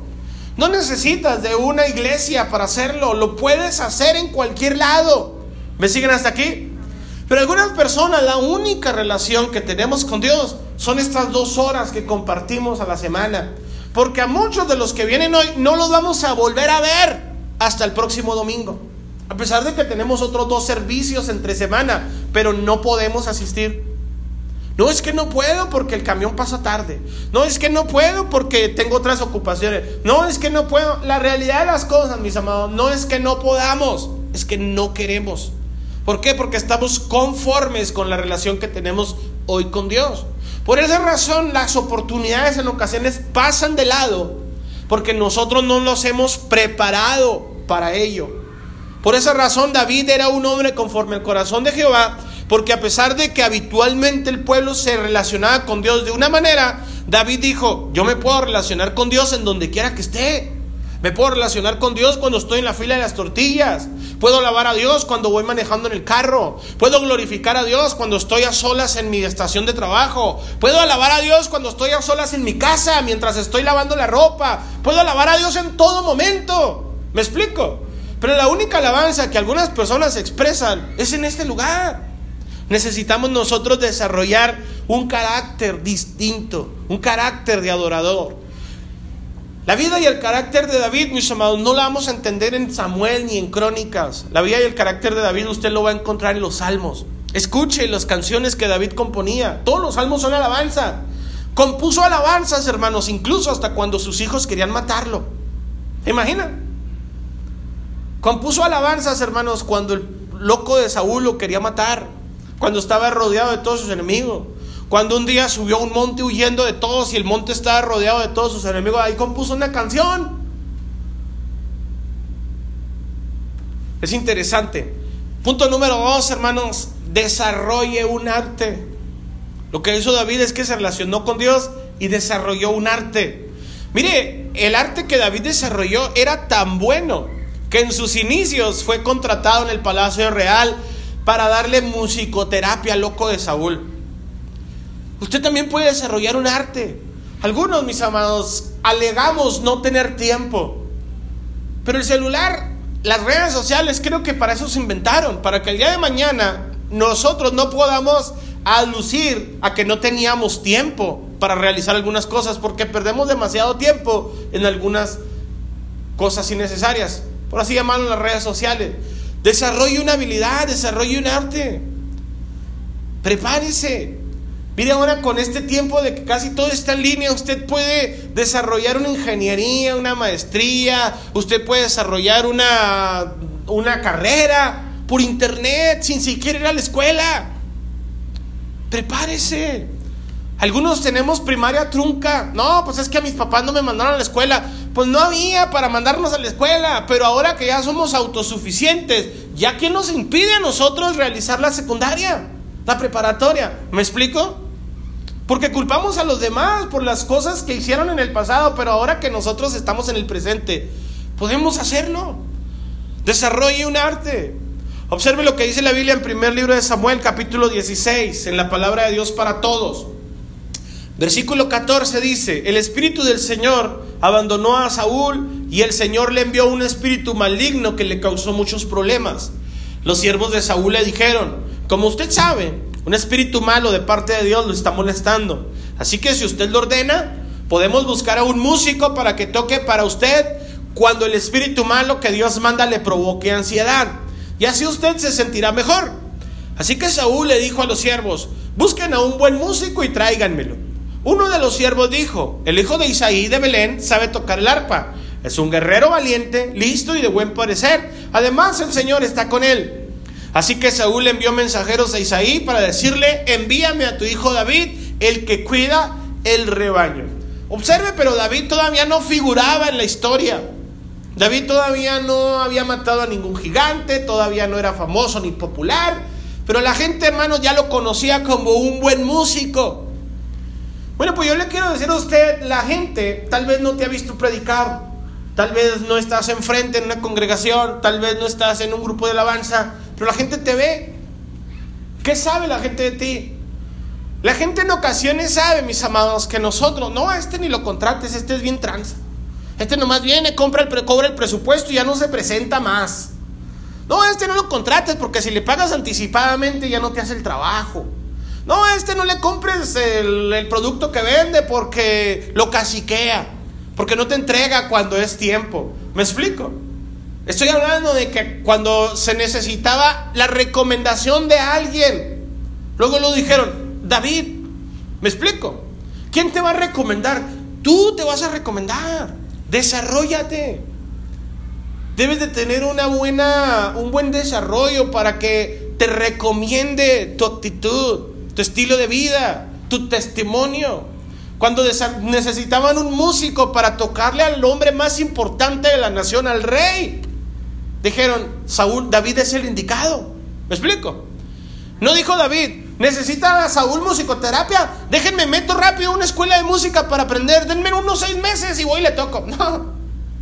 No necesitas de una iglesia para hacerlo, lo puedes hacer en cualquier lado. ¿Me siguen hasta aquí? Pero algunas personas, la única relación que tenemos con Dios son estas dos horas que compartimos a la semana. Porque a muchos de los que vienen hoy no los vamos a volver a ver hasta el próximo domingo. A pesar de que tenemos otros dos servicios entre semana, pero no podemos asistir. No es que no puedo porque el camión pasa tarde. No es que no puedo porque tengo otras ocupaciones. No es que no puedo. La realidad de las cosas, mis amados, no es que no podamos, es que no queremos. ¿Por qué? Porque estamos conformes con la relación que tenemos hoy con Dios. Por esa razón las oportunidades en ocasiones pasan de lado porque nosotros no nos hemos preparado para ello. Por esa razón David era un hombre conforme al corazón de Jehová, porque a pesar de que habitualmente el pueblo se relacionaba con Dios de una manera, David dijo, yo me puedo relacionar con Dios en donde quiera que esté. Me puedo relacionar con Dios cuando estoy en la fila de las tortillas. Puedo alabar a Dios cuando voy manejando en el carro. Puedo glorificar a Dios cuando estoy a solas en mi estación de trabajo. Puedo alabar a Dios cuando estoy a solas en mi casa mientras estoy lavando la ropa. Puedo alabar a Dios en todo momento. ¿Me explico? Pero la única alabanza que algunas personas expresan es en este lugar. Necesitamos nosotros desarrollar un carácter distinto, un carácter de adorador. La vida y el carácter de David, mis amados, no la vamos a entender en Samuel ni en Crónicas. La vida y el carácter de David usted lo va a encontrar en los salmos. Escuche las canciones que David componía. Todos los salmos son alabanza. Compuso alabanzas, hermanos, incluso hasta cuando sus hijos querían matarlo. ¿Imagina? Compuso alabanzas, hermanos, cuando el loco de Saúl lo quería matar, cuando estaba rodeado de todos sus enemigos, cuando un día subió a un monte huyendo de todos y el monte estaba rodeado de todos sus enemigos, ahí compuso una canción. Es interesante. Punto número dos, hermanos, desarrolle un arte. Lo que hizo David es que se relacionó con Dios y desarrolló un arte. Mire, el arte que David desarrolló era tan bueno que en sus inicios fue contratado en el Palacio Real para darle musicoterapia al loco de Saúl. Usted también puede desarrollar un arte. Algunos, mis amados, alegamos no tener tiempo. Pero el celular, las redes sociales, creo que para eso se inventaron, para que el día de mañana nosotros no podamos alucir a que no teníamos tiempo para realizar algunas cosas, porque perdemos demasiado tiempo en algunas cosas innecesarias por así llamarlo en las redes sociales. Desarrolle una habilidad, desarrolle un arte. Prepárese. Mire ahora con este tiempo de que casi todo está en línea, usted puede desarrollar una ingeniería, una maestría, usted puede desarrollar una, una carrera por internet sin siquiera ir a la escuela. Prepárese. Algunos tenemos primaria trunca. No, pues es que a mis papás no me mandaron a la escuela. Pues no había para mandarnos a la escuela. Pero ahora que ya somos autosuficientes, ¿ya quién nos impide a nosotros realizar la secundaria? La preparatoria. ¿Me explico? Porque culpamos a los demás por las cosas que hicieron en el pasado, pero ahora que nosotros estamos en el presente, podemos hacerlo. Desarrolle un arte. Observe lo que dice la Biblia en primer libro de Samuel, capítulo 16, en la palabra de Dios para todos. Versículo 14 dice, el espíritu del Señor abandonó a Saúl y el Señor le envió un espíritu maligno que le causó muchos problemas. Los siervos de Saúl le dijeron, como usted sabe, un espíritu malo de parte de Dios lo está molestando. Así que si usted lo ordena, podemos buscar a un músico para que toque para usted cuando el espíritu malo que Dios manda le provoque ansiedad. Y así usted se sentirá mejor. Así que Saúl le dijo a los siervos, busquen a un buen músico y tráiganmelo. Uno de los siervos dijo, el hijo de Isaí de Belén sabe tocar el arpa. Es un guerrero valiente, listo y de buen parecer. Además, el Señor está con él. Así que Saúl envió mensajeros a Isaí para decirle, envíame a tu hijo David, el que cuida el rebaño. Observe, pero David todavía no figuraba en la historia. David todavía no había matado a ningún gigante, todavía no era famoso ni popular, pero la gente, hermanos, ya lo conocía como un buen músico. Bueno, pues yo le quiero decir a usted, la gente tal vez no te ha visto predicar, tal vez no estás enfrente en una congregación, tal vez no estás en un grupo de alabanza, pero la gente te ve. ¿Qué sabe la gente de ti? La gente en ocasiones sabe, mis amados, que nosotros, no, este ni lo contrates, este es bien tranza. Este nomás viene, compra el, cobra el presupuesto y ya no se presenta más. No, este no lo contrates porque si le pagas anticipadamente ya no te hace el trabajo. No, este no le compres el, el producto que vende porque lo caciquea, porque no te entrega cuando es tiempo. ¿Me explico? Estoy hablando de que cuando se necesitaba la recomendación de alguien, luego lo dijeron, David, ¿me explico? ¿Quién te va a recomendar? Tú te vas a recomendar. Desarrollate. Debes de tener una buena, un buen desarrollo para que te recomiende tu actitud, tu estilo de vida, tu testimonio. Cuando necesitaban un músico para tocarle al hombre más importante de la nación, al rey, dijeron, Saúl, David es el indicado. ¿Me explico? No dijo David, necesita a Saúl musicoterapia, déjenme meto rápido a una escuela de música para aprender, denme unos seis meses y voy y le toco. No,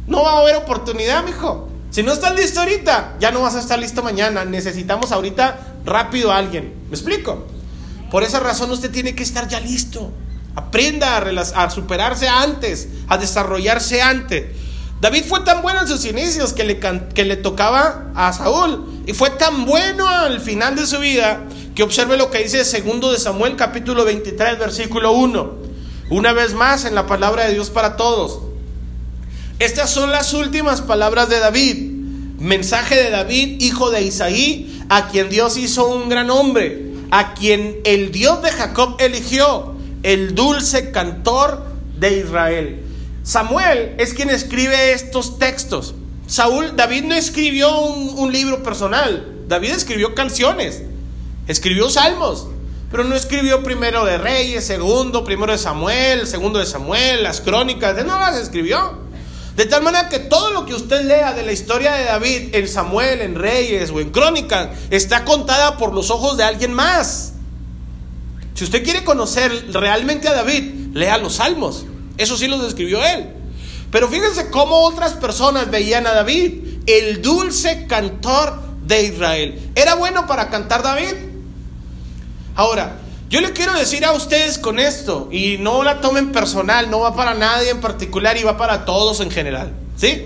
no va a haber oportunidad, mijo. Si no estás listo ahorita, ya no vas a estar listo mañana. Necesitamos ahorita rápido a alguien. ¿Me explico? Por esa razón usted tiene que estar ya listo. Aprenda a, superarse antes, a desarrollarse antes. David fue tan bueno en sus inicios que le, que le tocaba a Saúl. Y fue tan bueno al final de su vida que observe lo que dice segundo de Samuel capítulo 23 versículo 1. Una vez más en la palabra de Dios para todos. Estas son las últimas palabras de David. Mensaje de David, hijo de Isaí, a quien Dios hizo un gran hombre, a quien el Dios de Jacob eligió, el dulce cantor de Israel. Samuel es quien escribe estos textos. Saúl, David no escribió un, libro personal, David escribió canciones, escribió salmos, pero no escribió primero de Reyes, segundo, primero de Samuel, segundo de Samuel, las crónicas, no las escribió. De tal manera que todo lo que usted lea de la historia de David en Samuel, en Reyes o en Crónicas, está contada por los ojos de alguien más. Si usted quiere conocer realmente a David, lea los salmos. Eso sí lo describió él. Pero fíjense cómo otras personas veían a David, el dulce cantor de Israel. ¿Era bueno para cantar David? Ahora, yo le quiero decir a ustedes con esto, y no la tomen personal, no va para nadie en particular y va para todos en general. ¿Sí?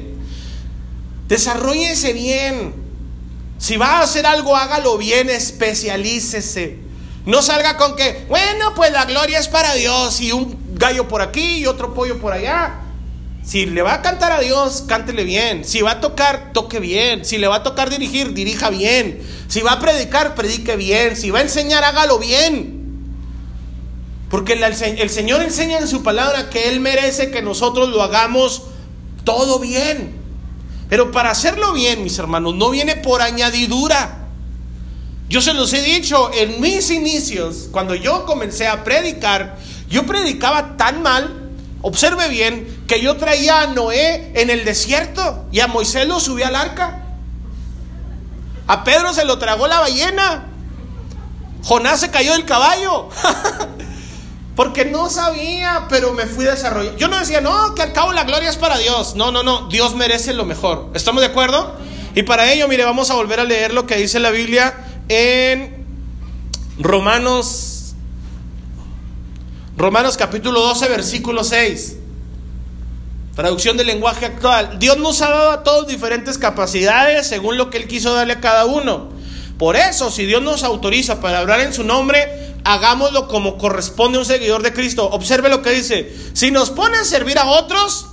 Desarrollese bien. Si va a hacer algo, hágalo bien, especialícese. No salga con que, bueno, pues la gloria es para Dios y un gallo por aquí y otro pollo por allá. Si le va a cantar a Dios, cántele bien. Si va a tocar, toque bien. Si le va a tocar dirigir, dirija bien. Si va a predicar, predique bien. Si va a enseñar, hágalo bien. Porque el, Señor enseña en su palabra que Él merece que nosotros lo hagamos todo bien. Pero para hacerlo bien, mis hermanos, no viene por añadidura. Yo se los he dicho en mis inicios, cuando yo comencé a predicar, yo predicaba tan mal, observe bien, que yo traía a Noé en el desierto y a Moisés lo subí al arca. A Pedro se lo tragó la ballena. Jonás se cayó del caballo. Porque no sabía, pero me fui desarrollando. Yo no decía, no, que al cabo la gloria es para Dios. No, no, no, Dios merece lo mejor. ¿Estamos de acuerdo? Y para ello, mire, vamos a volver a leer lo que dice la Biblia en Romanos Romanos capítulo 12, versículo 6. Traducción del lenguaje actual. Dios nos ha dado a todos diferentes capacidades según lo que Él quiso darle a cada uno. Por eso, si Dios nos autoriza para hablar en su nombre, hagámoslo como corresponde a un seguidor de Cristo. Observe lo que dice. Si nos pone a servir a otros,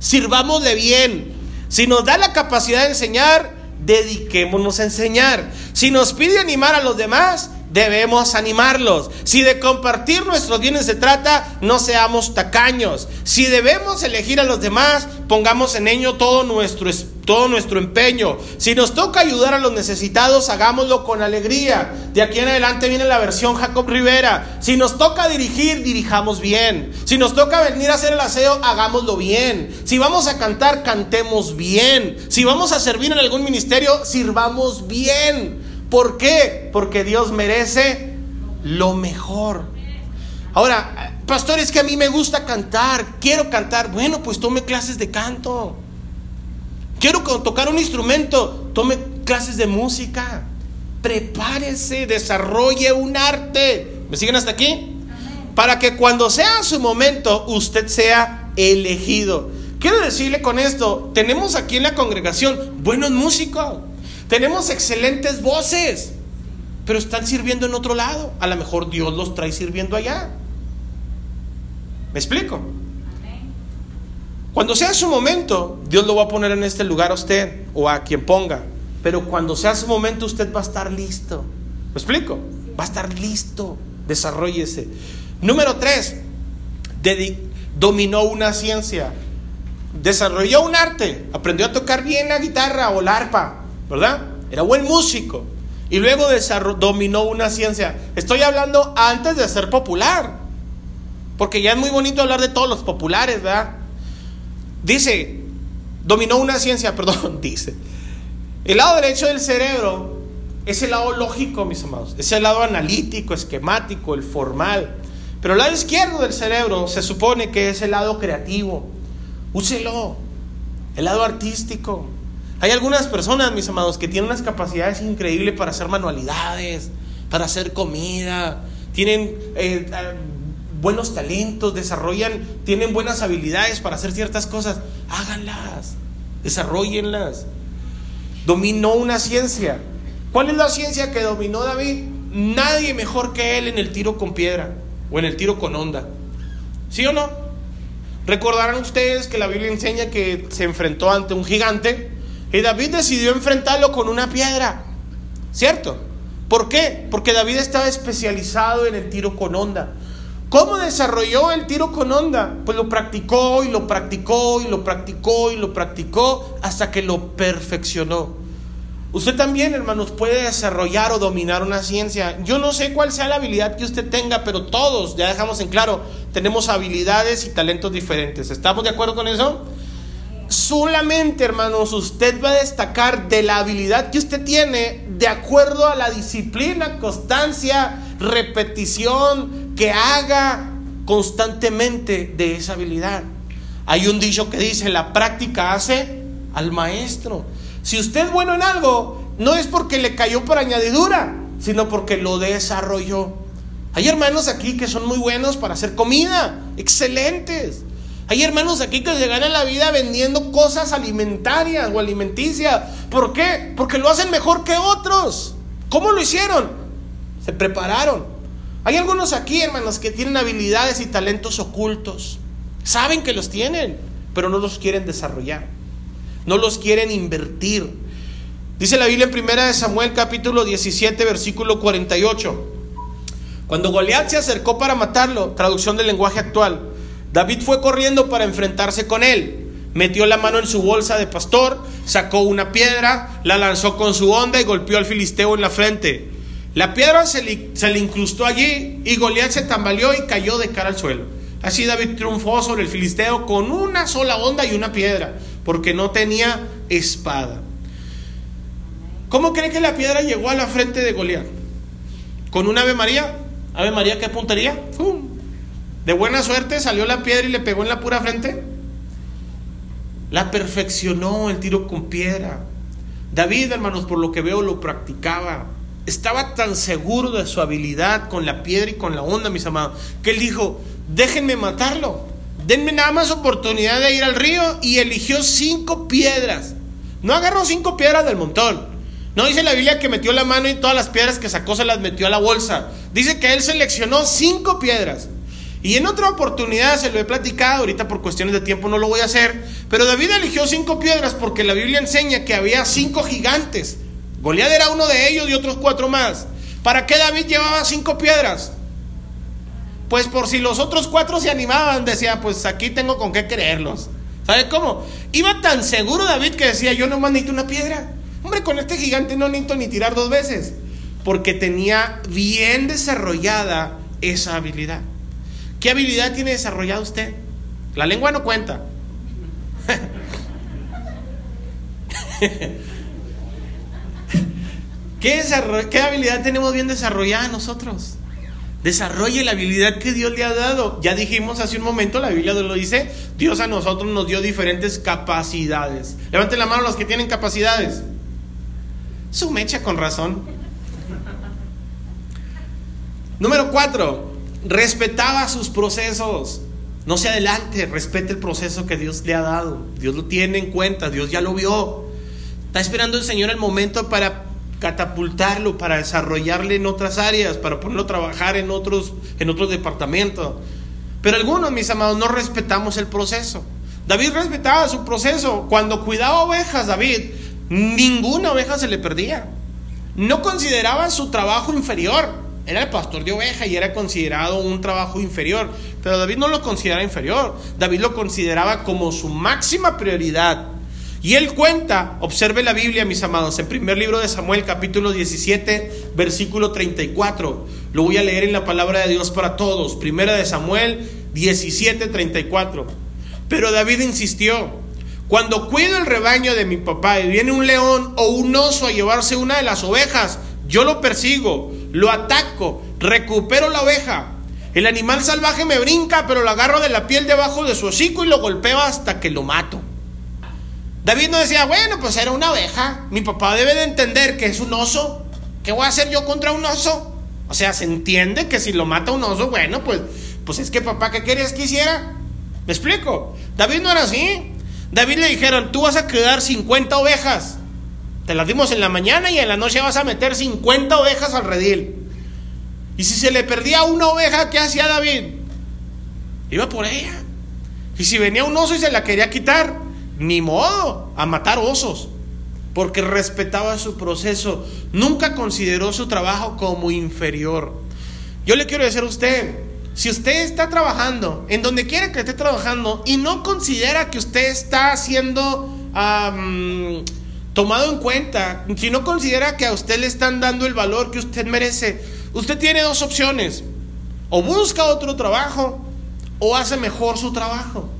sirvámosle bien. Si nos da la capacidad de enseñar, dediquémonos a enseñar. Si nos pide animar a los demás, debemos animarlos. Si de compartir nuestros bienes se trata, no seamos tacaños. Si debemos elegir a los demás, pongamos en ello todo nuestro, todo nuestro empeño. Si nos toca ayudar a los necesitados, hagámoslo con alegría. De aquí en adelante viene la versión Jacob Rivera. Si nos toca dirigir, dirijamos bien. Si nos toca venir a hacer el aseo, hagámoslo bien. Si vamos a cantar, cantemos bien. Si vamos a servir en algún ministerio, sirvamos bien. ¿Por qué? Porque Dios merece lo mejor. Ahora, pastor, es que a mí me gusta cantar, quiero cantar. Bueno, pues tome clases de canto. Quiero tocar un instrumento, tome clases de música. Prepárese, desarrolle un arte. ¿Me siguen hasta aquí? Para que cuando sea su momento, usted sea elegido. Quiero decirle con esto, tenemos aquí en la congregación buenos músicos. Tenemos excelentes voces, pero están sirviendo en otro lado. A lo mejor Dios los trae sirviendo allá. ¿Me explico? Cuando sea su momento, Dios lo va a poner en este lugar a usted o a quien ponga. Pero cuando sea su momento, usted va a estar listo. ¿Me explico? Va a estar listo. Desarrollese. Número tres, dominó una ciencia. Desarrolló un arte. Aprendió a tocar bien la guitarra o la arpa. ¿Verdad? Era buen músico. Y luego dominó una ciencia. Estoy hablando antes de ser popular. Porque ya es muy bonito hablar de todos los populares, ¿verdad? Dice, dominó una ciencia, perdón, dice. El lado derecho del cerebro es el lado lógico, mis amados. Es el lado analítico, esquemático, el formal. Pero el lado izquierdo del cerebro se supone que es el lado creativo. Úselo. El lado artístico. Hay algunas personas, mis amados, que tienen unas capacidades increíbles para hacer manualidades, para hacer comida, tienen eh, eh, buenos talentos, desarrollan, tienen buenas habilidades para hacer ciertas cosas. Háganlas, desarrollenlas. Dominó una ciencia. ¿Cuál es la ciencia que dominó David? Nadie mejor que él en el tiro con piedra o en el tiro con onda. ¿Sí o no? Recordarán ustedes que la Biblia enseña que se enfrentó ante un gigante y David decidió enfrentarlo con una piedra. ¿Cierto? ¿Por qué? Porque David estaba especializado en el tiro con onda. ¿Cómo desarrolló el tiro con onda? Pues lo practicó y lo practicó y lo practicó y lo practicó hasta que lo perfeccionó. Usted también, hermanos, puede desarrollar o dominar una ciencia. Yo no sé cuál sea la habilidad que usted tenga, pero todos, ya dejamos en claro, tenemos habilidades y talentos diferentes. ¿Estamos de acuerdo con eso? Solamente, hermanos, usted va a destacar de la habilidad que usted tiene de acuerdo a la disciplina, constancia, repetición que haga constantemente de esa habilidad. Hay un dicho que dice, la práctica hace al maestro. Si usted es bueno en algo, no es porque le cayó por añadidura, sino porque lo desarrolló. Hay hermanos aquí que son muy buenos para hacer comida, excelentes. Hay hermanos aquí que se ganan la vida vendiendo cosas alimentarias o alimenticias. ¿Por qué? Porque lo hacen mejor que otros. ¿Cómo lo hicieron? Se prepararon. Hay algunos aquí, hermanos, que tienen habilidades y talentos ocultos. Saben que los tienen, pero no los quieren desarrollar. No los quieren invertir. Dice la Biblia en 1 Samuel capítulo 17, versículo 48. Cuando Goliat se acercó para matarlo, traducción del lenguaje actual, David fue corriendo para enfrentarse con él. Metió la mano en su bolsa de pastor, sacó una piedra, la lanzó con su onda y golpeó al filisteo en la frente. La piedra se le, incrustó allí y Goliat se tambaleó y cayó de cara al suelo. Así David triunfó sobre el filisteo con una sola onda y una piedra, porque no tenía espada. ¿Cómo cree que la piedra llegó a la frente de Goliat? ¿Con un Ave María? ¿Ave María qué puntería? ¡Fum! De buena suerte salió la piedra y le pegó en la pura frente. La perfeccionó el tiro con piedra. David, hermanos, por lo que veo, lo practicaba. Estaba tan seguro de su habilidad con la piedra y con la onda, mis amados, que él dijo, déjenme matarlo. Denme nada más oportunidad de ir al río y eligió cinco piedras. No agarró cinco piedras del montón. No dice la Biblia que metió la mano y todas las piedras que sacó se las metió a la bolsa. Dice que él seleccionó cinco piedras. Y en otra oportunidad se lo he platicado, ahorita por cuestiones de tiempo no lo voy a hacer, pero David eligió cinco piedras porque la Biblia enseña que había cinco gigantes. Goliat era uno de ellos y otros cuatro más. ¿Para qué David llevaba cinco piedras? Pues por si los otros cuatro se animaban, decía, pues aquí tengo con qué creerlos. ¿Sabe cómo? Iba tan seguro David que decía, yo no necesito una piedra. Hombre, con este gigante no necesito ni tirar dos veces. Porque tenía bien desarrollada esa habilidad. ¿Qué habilidad tiene desarrollada usted? La lengua no cuenta. ¿Qué, ¿Qué, habilidad tenemos bien desarrollada nosotros? Desarrolle la habilidad que Dios le ha dado. Ya dijimos hace un momento, la Biblia lo dice, Dios a nosotros nos dio diferentes capacidades. Levanten la mano los que tienen capacidades. Su mecha con razón. Número cuatro, respetaba sus procesos. No se adelante, respete el proceso que Dios le ha dado. Dios lo tiene en cuenta, Dios ya lo vio. Está esperando el Señor el momento para catapultarlo, para desarrollarle en otras áreas, para ponerlo a trabajar en otros, en otros departamentos. Pero algunos, mis amados, no respetamos el proceso. David respetaba su proceso. Cuando cuidaba ovejas, David, ninguna oveja se le perdía. No consideraba su trabajo inferior. Era el pastor de oveja y era considerado un trabajo inferior. Pero David no lo consideraba inferior. David lo consideraba como su máxima prioridad. Y él cuenta, observe la Biblia, mis amados, en primer libro de Samuel, capítulo 17, versículo 34. Lo voy a leer en la palabra de Dios para todos. Primera de Samuel 17, 34. Pero David insistió, cuando cuido el rebaño de mi papá y viene un león o un oso a llevarse una de las ovejas, yo lo persigo, lo ataco, recupero la oveja. El animal salvaje me brinca, pero lo agarro de la piel debajo de su hocico y lo golpeo hasta que lo mato. David no decía, bueno, pues era una oveja. Mi papá debe de entender que es un oso. ¿Qué voy a hacer yo contra un oso? O sea, se entiende que si lo mata un oso, bueno, pues, pues es que papá, ¿qué querías que hiciera? ¿Me explico? David no era así. David le dijeron, tú vas a quedar 50 ovejas. Te las dimos en la mañana y en la noche vas a meter 50 ovejas al redil. Y si se le perdía una oveja, ¿qué hacía David? Iba por ella. Y si venía un oso y se la quería quitar, ni modo, a matar osos, porque respetaba su proceso, nunca consideró su trabajo como inferior. Yo le quiero decir a usted, si usted está trabajando, en donde quiera que esté trabajando, y no considera que usted está siendo tomado en cuenta, si no considera que a usted le están dando el valor que usted merece, usted tiene dos opciones. O busca otro trabajo o hace mejor su trabajo.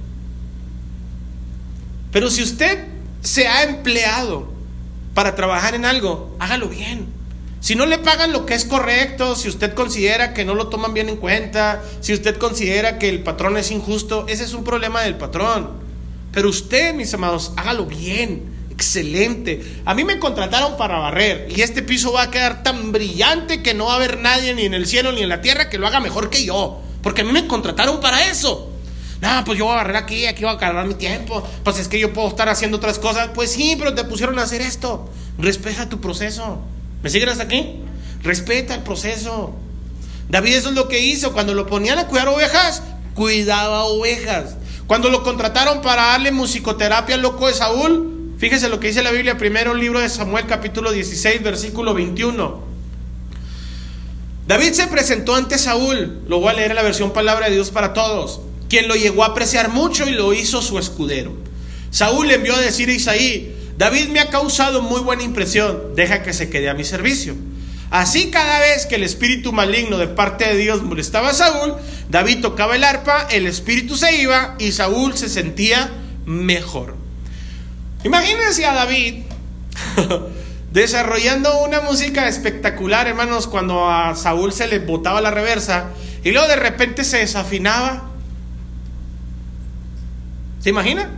Pero si usted se ha empleado para trabajar en algo, hágalo bien. Si no le pagan lo que es correcto, si usted considera que no lo toman bien en cuenta, si usted considera que el patrón es injusto, ese es un problema del patrón. Pero usted, mis amados, hágalo bien, excelente. A mí me contrataron para barrer y este piso va a quedar tan brillante que no va a haber nadie ni en el cielo ni en la tierra que lo haga mejor que yo. Porque a mí me contrataron para eso. No, pues yo voy a barrer aquí, aquí voy a cargar mi tiempo. Pues es que yo puedo estar haciendo otras cosas. Pues sí, pero te pusieron a hacer esto. Respeta tu proceso. ¿Me siguen hasta aquí? Respeta el proceso. David eso es lo que hizo. Cuando lo ponían a cuidar ovejas, cuidaba ovejas. Cuando lo contrataron para darle musicoterapia al loco de Saúl, fíjese lo que dice la Biblia, primero libro de Samuel capítulo 16, versículo 21. David se presentó ante Saúl, lo voy a leer en la versión palabra de Dios para todos quien lo llegó a apreciar mucho y lo hizo su escudero. Saúl le envió a decir a Isaí, David me ha causado muy buena impresión, deja que se quede a mi servicio. Así cada vez que el espíritu maligno de parte de Dios molestaba a Saúl, David tocaba el arpa, el espíritu se iba y Saúl se sentía mejor. Imagínense a David desarrollando una música espectacular, hermanos, cuando a Saúl se le botaba la reversa y luego de repente se desafinaba ¿Se imagina?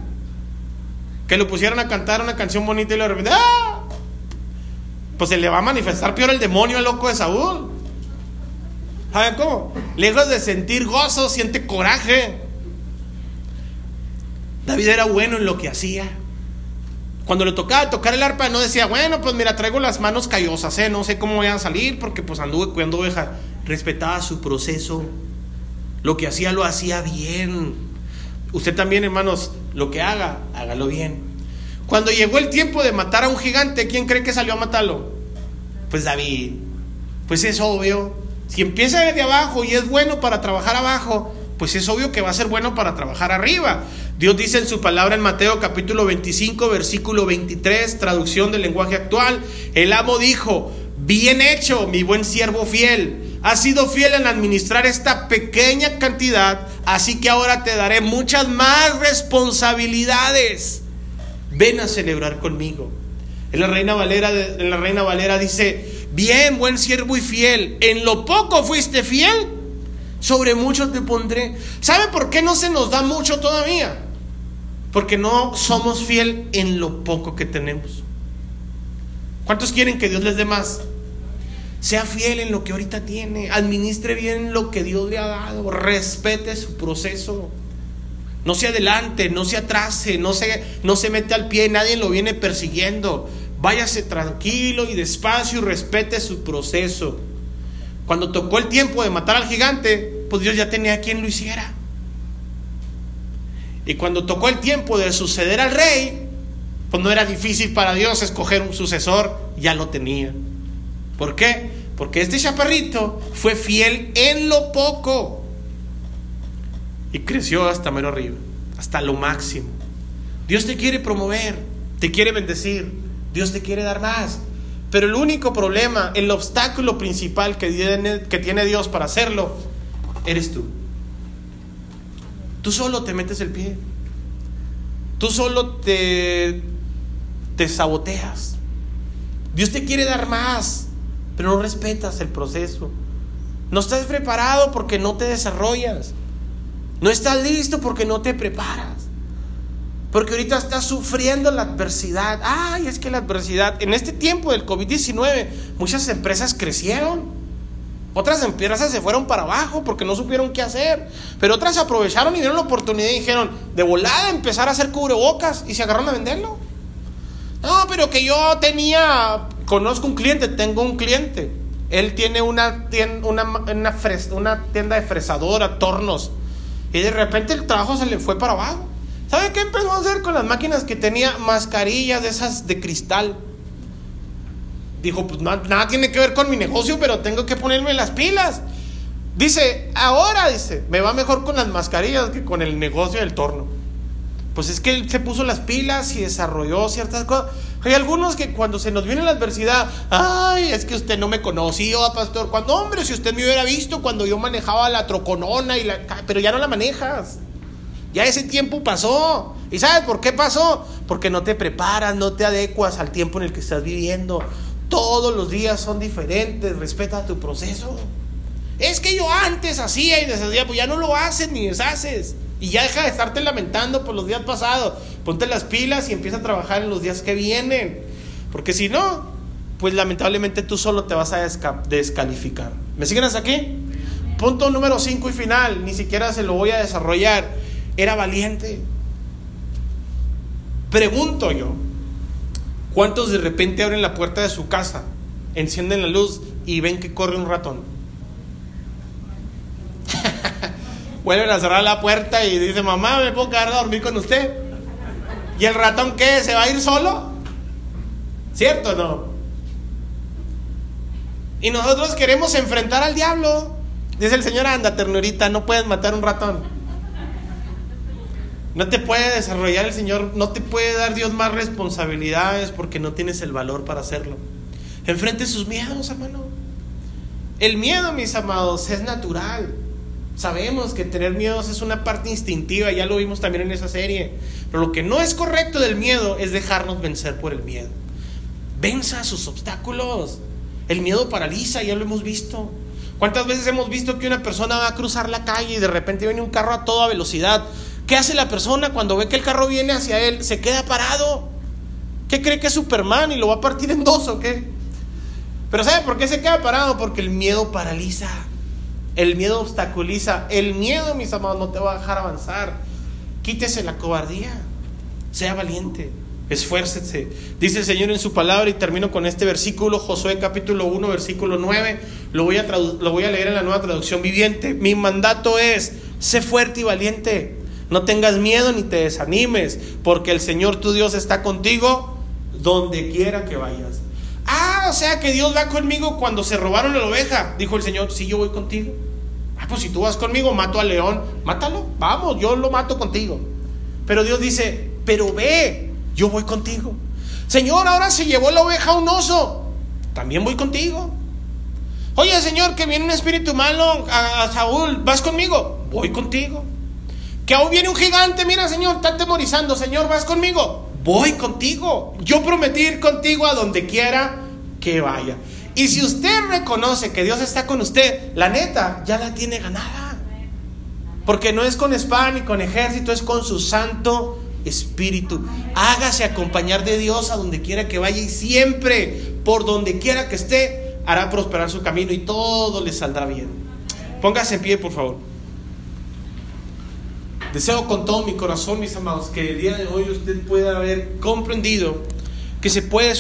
Que lo pusieran a cantar una canción bonita y lo de repente, ¡ah! Pues se le va a manifestar peor el demonio al loco de Saúl. ¿Saben cómo? Lejos de sentir gozo, siente coraje. David era bueno en lo que hacía. Cuando le tocaba tocar el arpa, no decía, bueno, pues mira, traigo las manos callosas, ¿eh? no sé cómo voy a salir porque pues anduve cuidando ovejas. Respetaba su proceso. Lo que hacía lo hacía bien. Usted también, hermanos, lo que haga, hágalo bien. Cuando llegó el tiempo de matar a un gigante, ¿quién cree que salió a matarlo? Pues David. pues es obvio. Si empieza desde abajo y es bueno para trabajar abajo, pues es obvio que va a ser bueno para trabajar arriba. Dios dice en su palabra en Mateo capítulo 25, versículo 23, traducción del lenguaje actual, el amo dijo, bien hecho, mi buen siervo fiel, has sido fiel en administrar esta pequeña cantidad, así que ahora te daré muchas más responsabilidades. Ven a celebrar conmigo. En la Reina Valera, en la Reina Valera dice, bien, buen siervo y fiel, en lo poco fuiste fiel, sobre mucho te pondré. ¿Sabe por qué no se nos da mucho todavía? Porque no somos fiel en lo poco que tenemos. ¿Cuántos quieren que Dios les dé más? Sea fiel en lo que ahorita tiene, administre bien lo que Dios le ha dado, respete su proceso. No se adelante, no se atrase, no se, no se mete al pie, nadie lo viene persiguiendo. Váyase tranquilo y despacio y respete su proceso. Cuando tocó el tiempo de matar al gigante, pues Dios ya tenía quien lo hiciera. Y cuando tocó el tiempo de suceder al rey, pues no era difícil para Dios escoger un sucesor, ya lo tenía. ¿Por qué? Porque este chaparrito fue fiel en lo poco y creció hasta mero arriba, hasta lo máximo. Dios te quiere promover, te quiere bendecir, Dios te quiere dar más. Pero el único problema, el obstáculo principal que tiene, que tiene Dios para hacerlo, eres tú. Tú solo te metes el pie. Tú solo te, te saboteas. Dios te quiere dar más, pero no respetas el proceso. No estás preparado porque no te desarrollas. No estás listo porque no te preparas. Porque ahorita estás sufriendo la adversidad. Ay, es que la adversidad, en este tiempo del COVID-19, muchas empresas crecieron. Otras empresas se fueron para abajo porque no supieron qué hacer. Pero otras aprovecharon y dieron la oportunidad y dijeron, de volada empezar a hacer cubrebocas y se agarraron a venderlo. No, pero que yo tenía, conozco un cliente, tengo un cliente. Él tiene una tienda, una, una, tienda de fresadora, tornos. Y de repente el trabajo se le fue para abajo. ¿Sabe qué empezó a hacer con las máquinas que tenía? Mascarillas de esas de cristal dijo, pues nada, tiene que ver con mi negocio, pero tengo que ponerme las pilas. Dice, ahora, dice, me va mejor con las mascarillas que con el negocio del torno. Pues es que él se puso las pilas y desarrolló ciertas cosas. Hay algunos que cuando se nos viene la adversidad, ay, es que usted no me conoció, pastor. Cuando, hombre, si usted me hubiera visto cuando yo manejaba la troconona, y la, pero ya no la manejas. Ya ese tiempo pasó. ¿Y sabes por qué pasó? Porque no te preparas, no te adecuas al tiempo en el que estás viviendo. Todos los días son diferentes, respeta tu proceso. Es que yo antes hacía y deshacía, pues ya no lo haces ni deshaces. Y ya deja de estarte lamentando por los días pasados. Ponte las pilas y empieza a trabajar en los días que vienen. Porque si no, pues lamentablemente tú solo te vas a descalificar. ¿Me siguen hasta aquí? Punto número 5 y final. Ni siquiera se lo voy a desarrollar. Era valiente. Pregunto yo. ¿Cuántos de repente abren la puerta de su casa, encienden la luz y ven que corre un ratón? Vuelven a cerrar la puerta y dice, mamá, ¿me puedo quedar a dormir con usted? ¿Y el ratón qué? ¿Se va a ir solo? ¿Cierto o no? Y nosotros queremos enfrentar al diablo. Dice el Señor, anda, ternurita, no puedes matar un ratón. No te puede desarrollar el Señor, no te puede dar Dios más responsabilidades porque no tienes el valor para hacerlo. Enfrente sus miedos, hermano. El miedo, mis amados, es natural. Sabemos que tener miedos es una parte instintiva, ya lo vimos también en esa serie. Pero lo que no es correcto del miedo es dejarnos vencer por el miedo. Venza sus obstáculos. El miedo paraliza, ya lo hemos visto. ¿Cuántas veces hemos visto que una persona va a cruzar la calle y de repente viene un carro a toda velocidad? ¿Qué hace la persona cuando ve que el carro viene hacia él? Se queda parado. ¿Qué cree que es Superman y lo va a partir en dos o qué? Pero ¿sabe por qué se queda parado? Porque el miedo paraliza. El miedo obstaculiza. El miedo, mis amados, no te va a dejar avanzar. Quítese la cobardía. Sea valiente. Esfuércese. Dice el Señor en su palabra y termino con este versículo, Josué capítulo 1, versículo 9. Lo voy a, lo voy a leer en la nueva traducción viviente. Mi mandato es, sé fuerte y valiente. No tengas miedo ni te desanimes, porque el Señor tu Dios está contigo donde quiera que vayas. Ah, o sea que Dios va conmigo cuando se robaron la oveja. Dijo el Señor, sí, yo voy contigo. Ah, pues si tú vas conmigo, mato al león. Mátalo, vamos, yo lo mato contigo. Pero Dios dice, pero ve, yo voy contigo. Señor, ahora se llevó la oveja a un oso. También voy contigo. Oye, Señor, que viene un espíritu malo a, Saúl. ¿Vas conmigo? Voy contigo. Que aún viene un gigante. Mira, Señor, está temorizando. Señor, ¿vas conmigo? Voy contigo. Yo prometí ir contigo a donde quiera que vaya. Y si usted reconoce que Dios está con usted, la neta, ya la tiene ganada. Porque no es con espada ni con ejército, es con su santo espíritu. Hágase acompañar de Dios a donde quiera que vaya y siempre, por donde quiera que esté, hará prosperar su camino y todo le saldrá bien. Póngase en pie, por favor. Deseo con todo mi corazón, mis amados, que el día de hoy usted pueda haber comprendido que se puede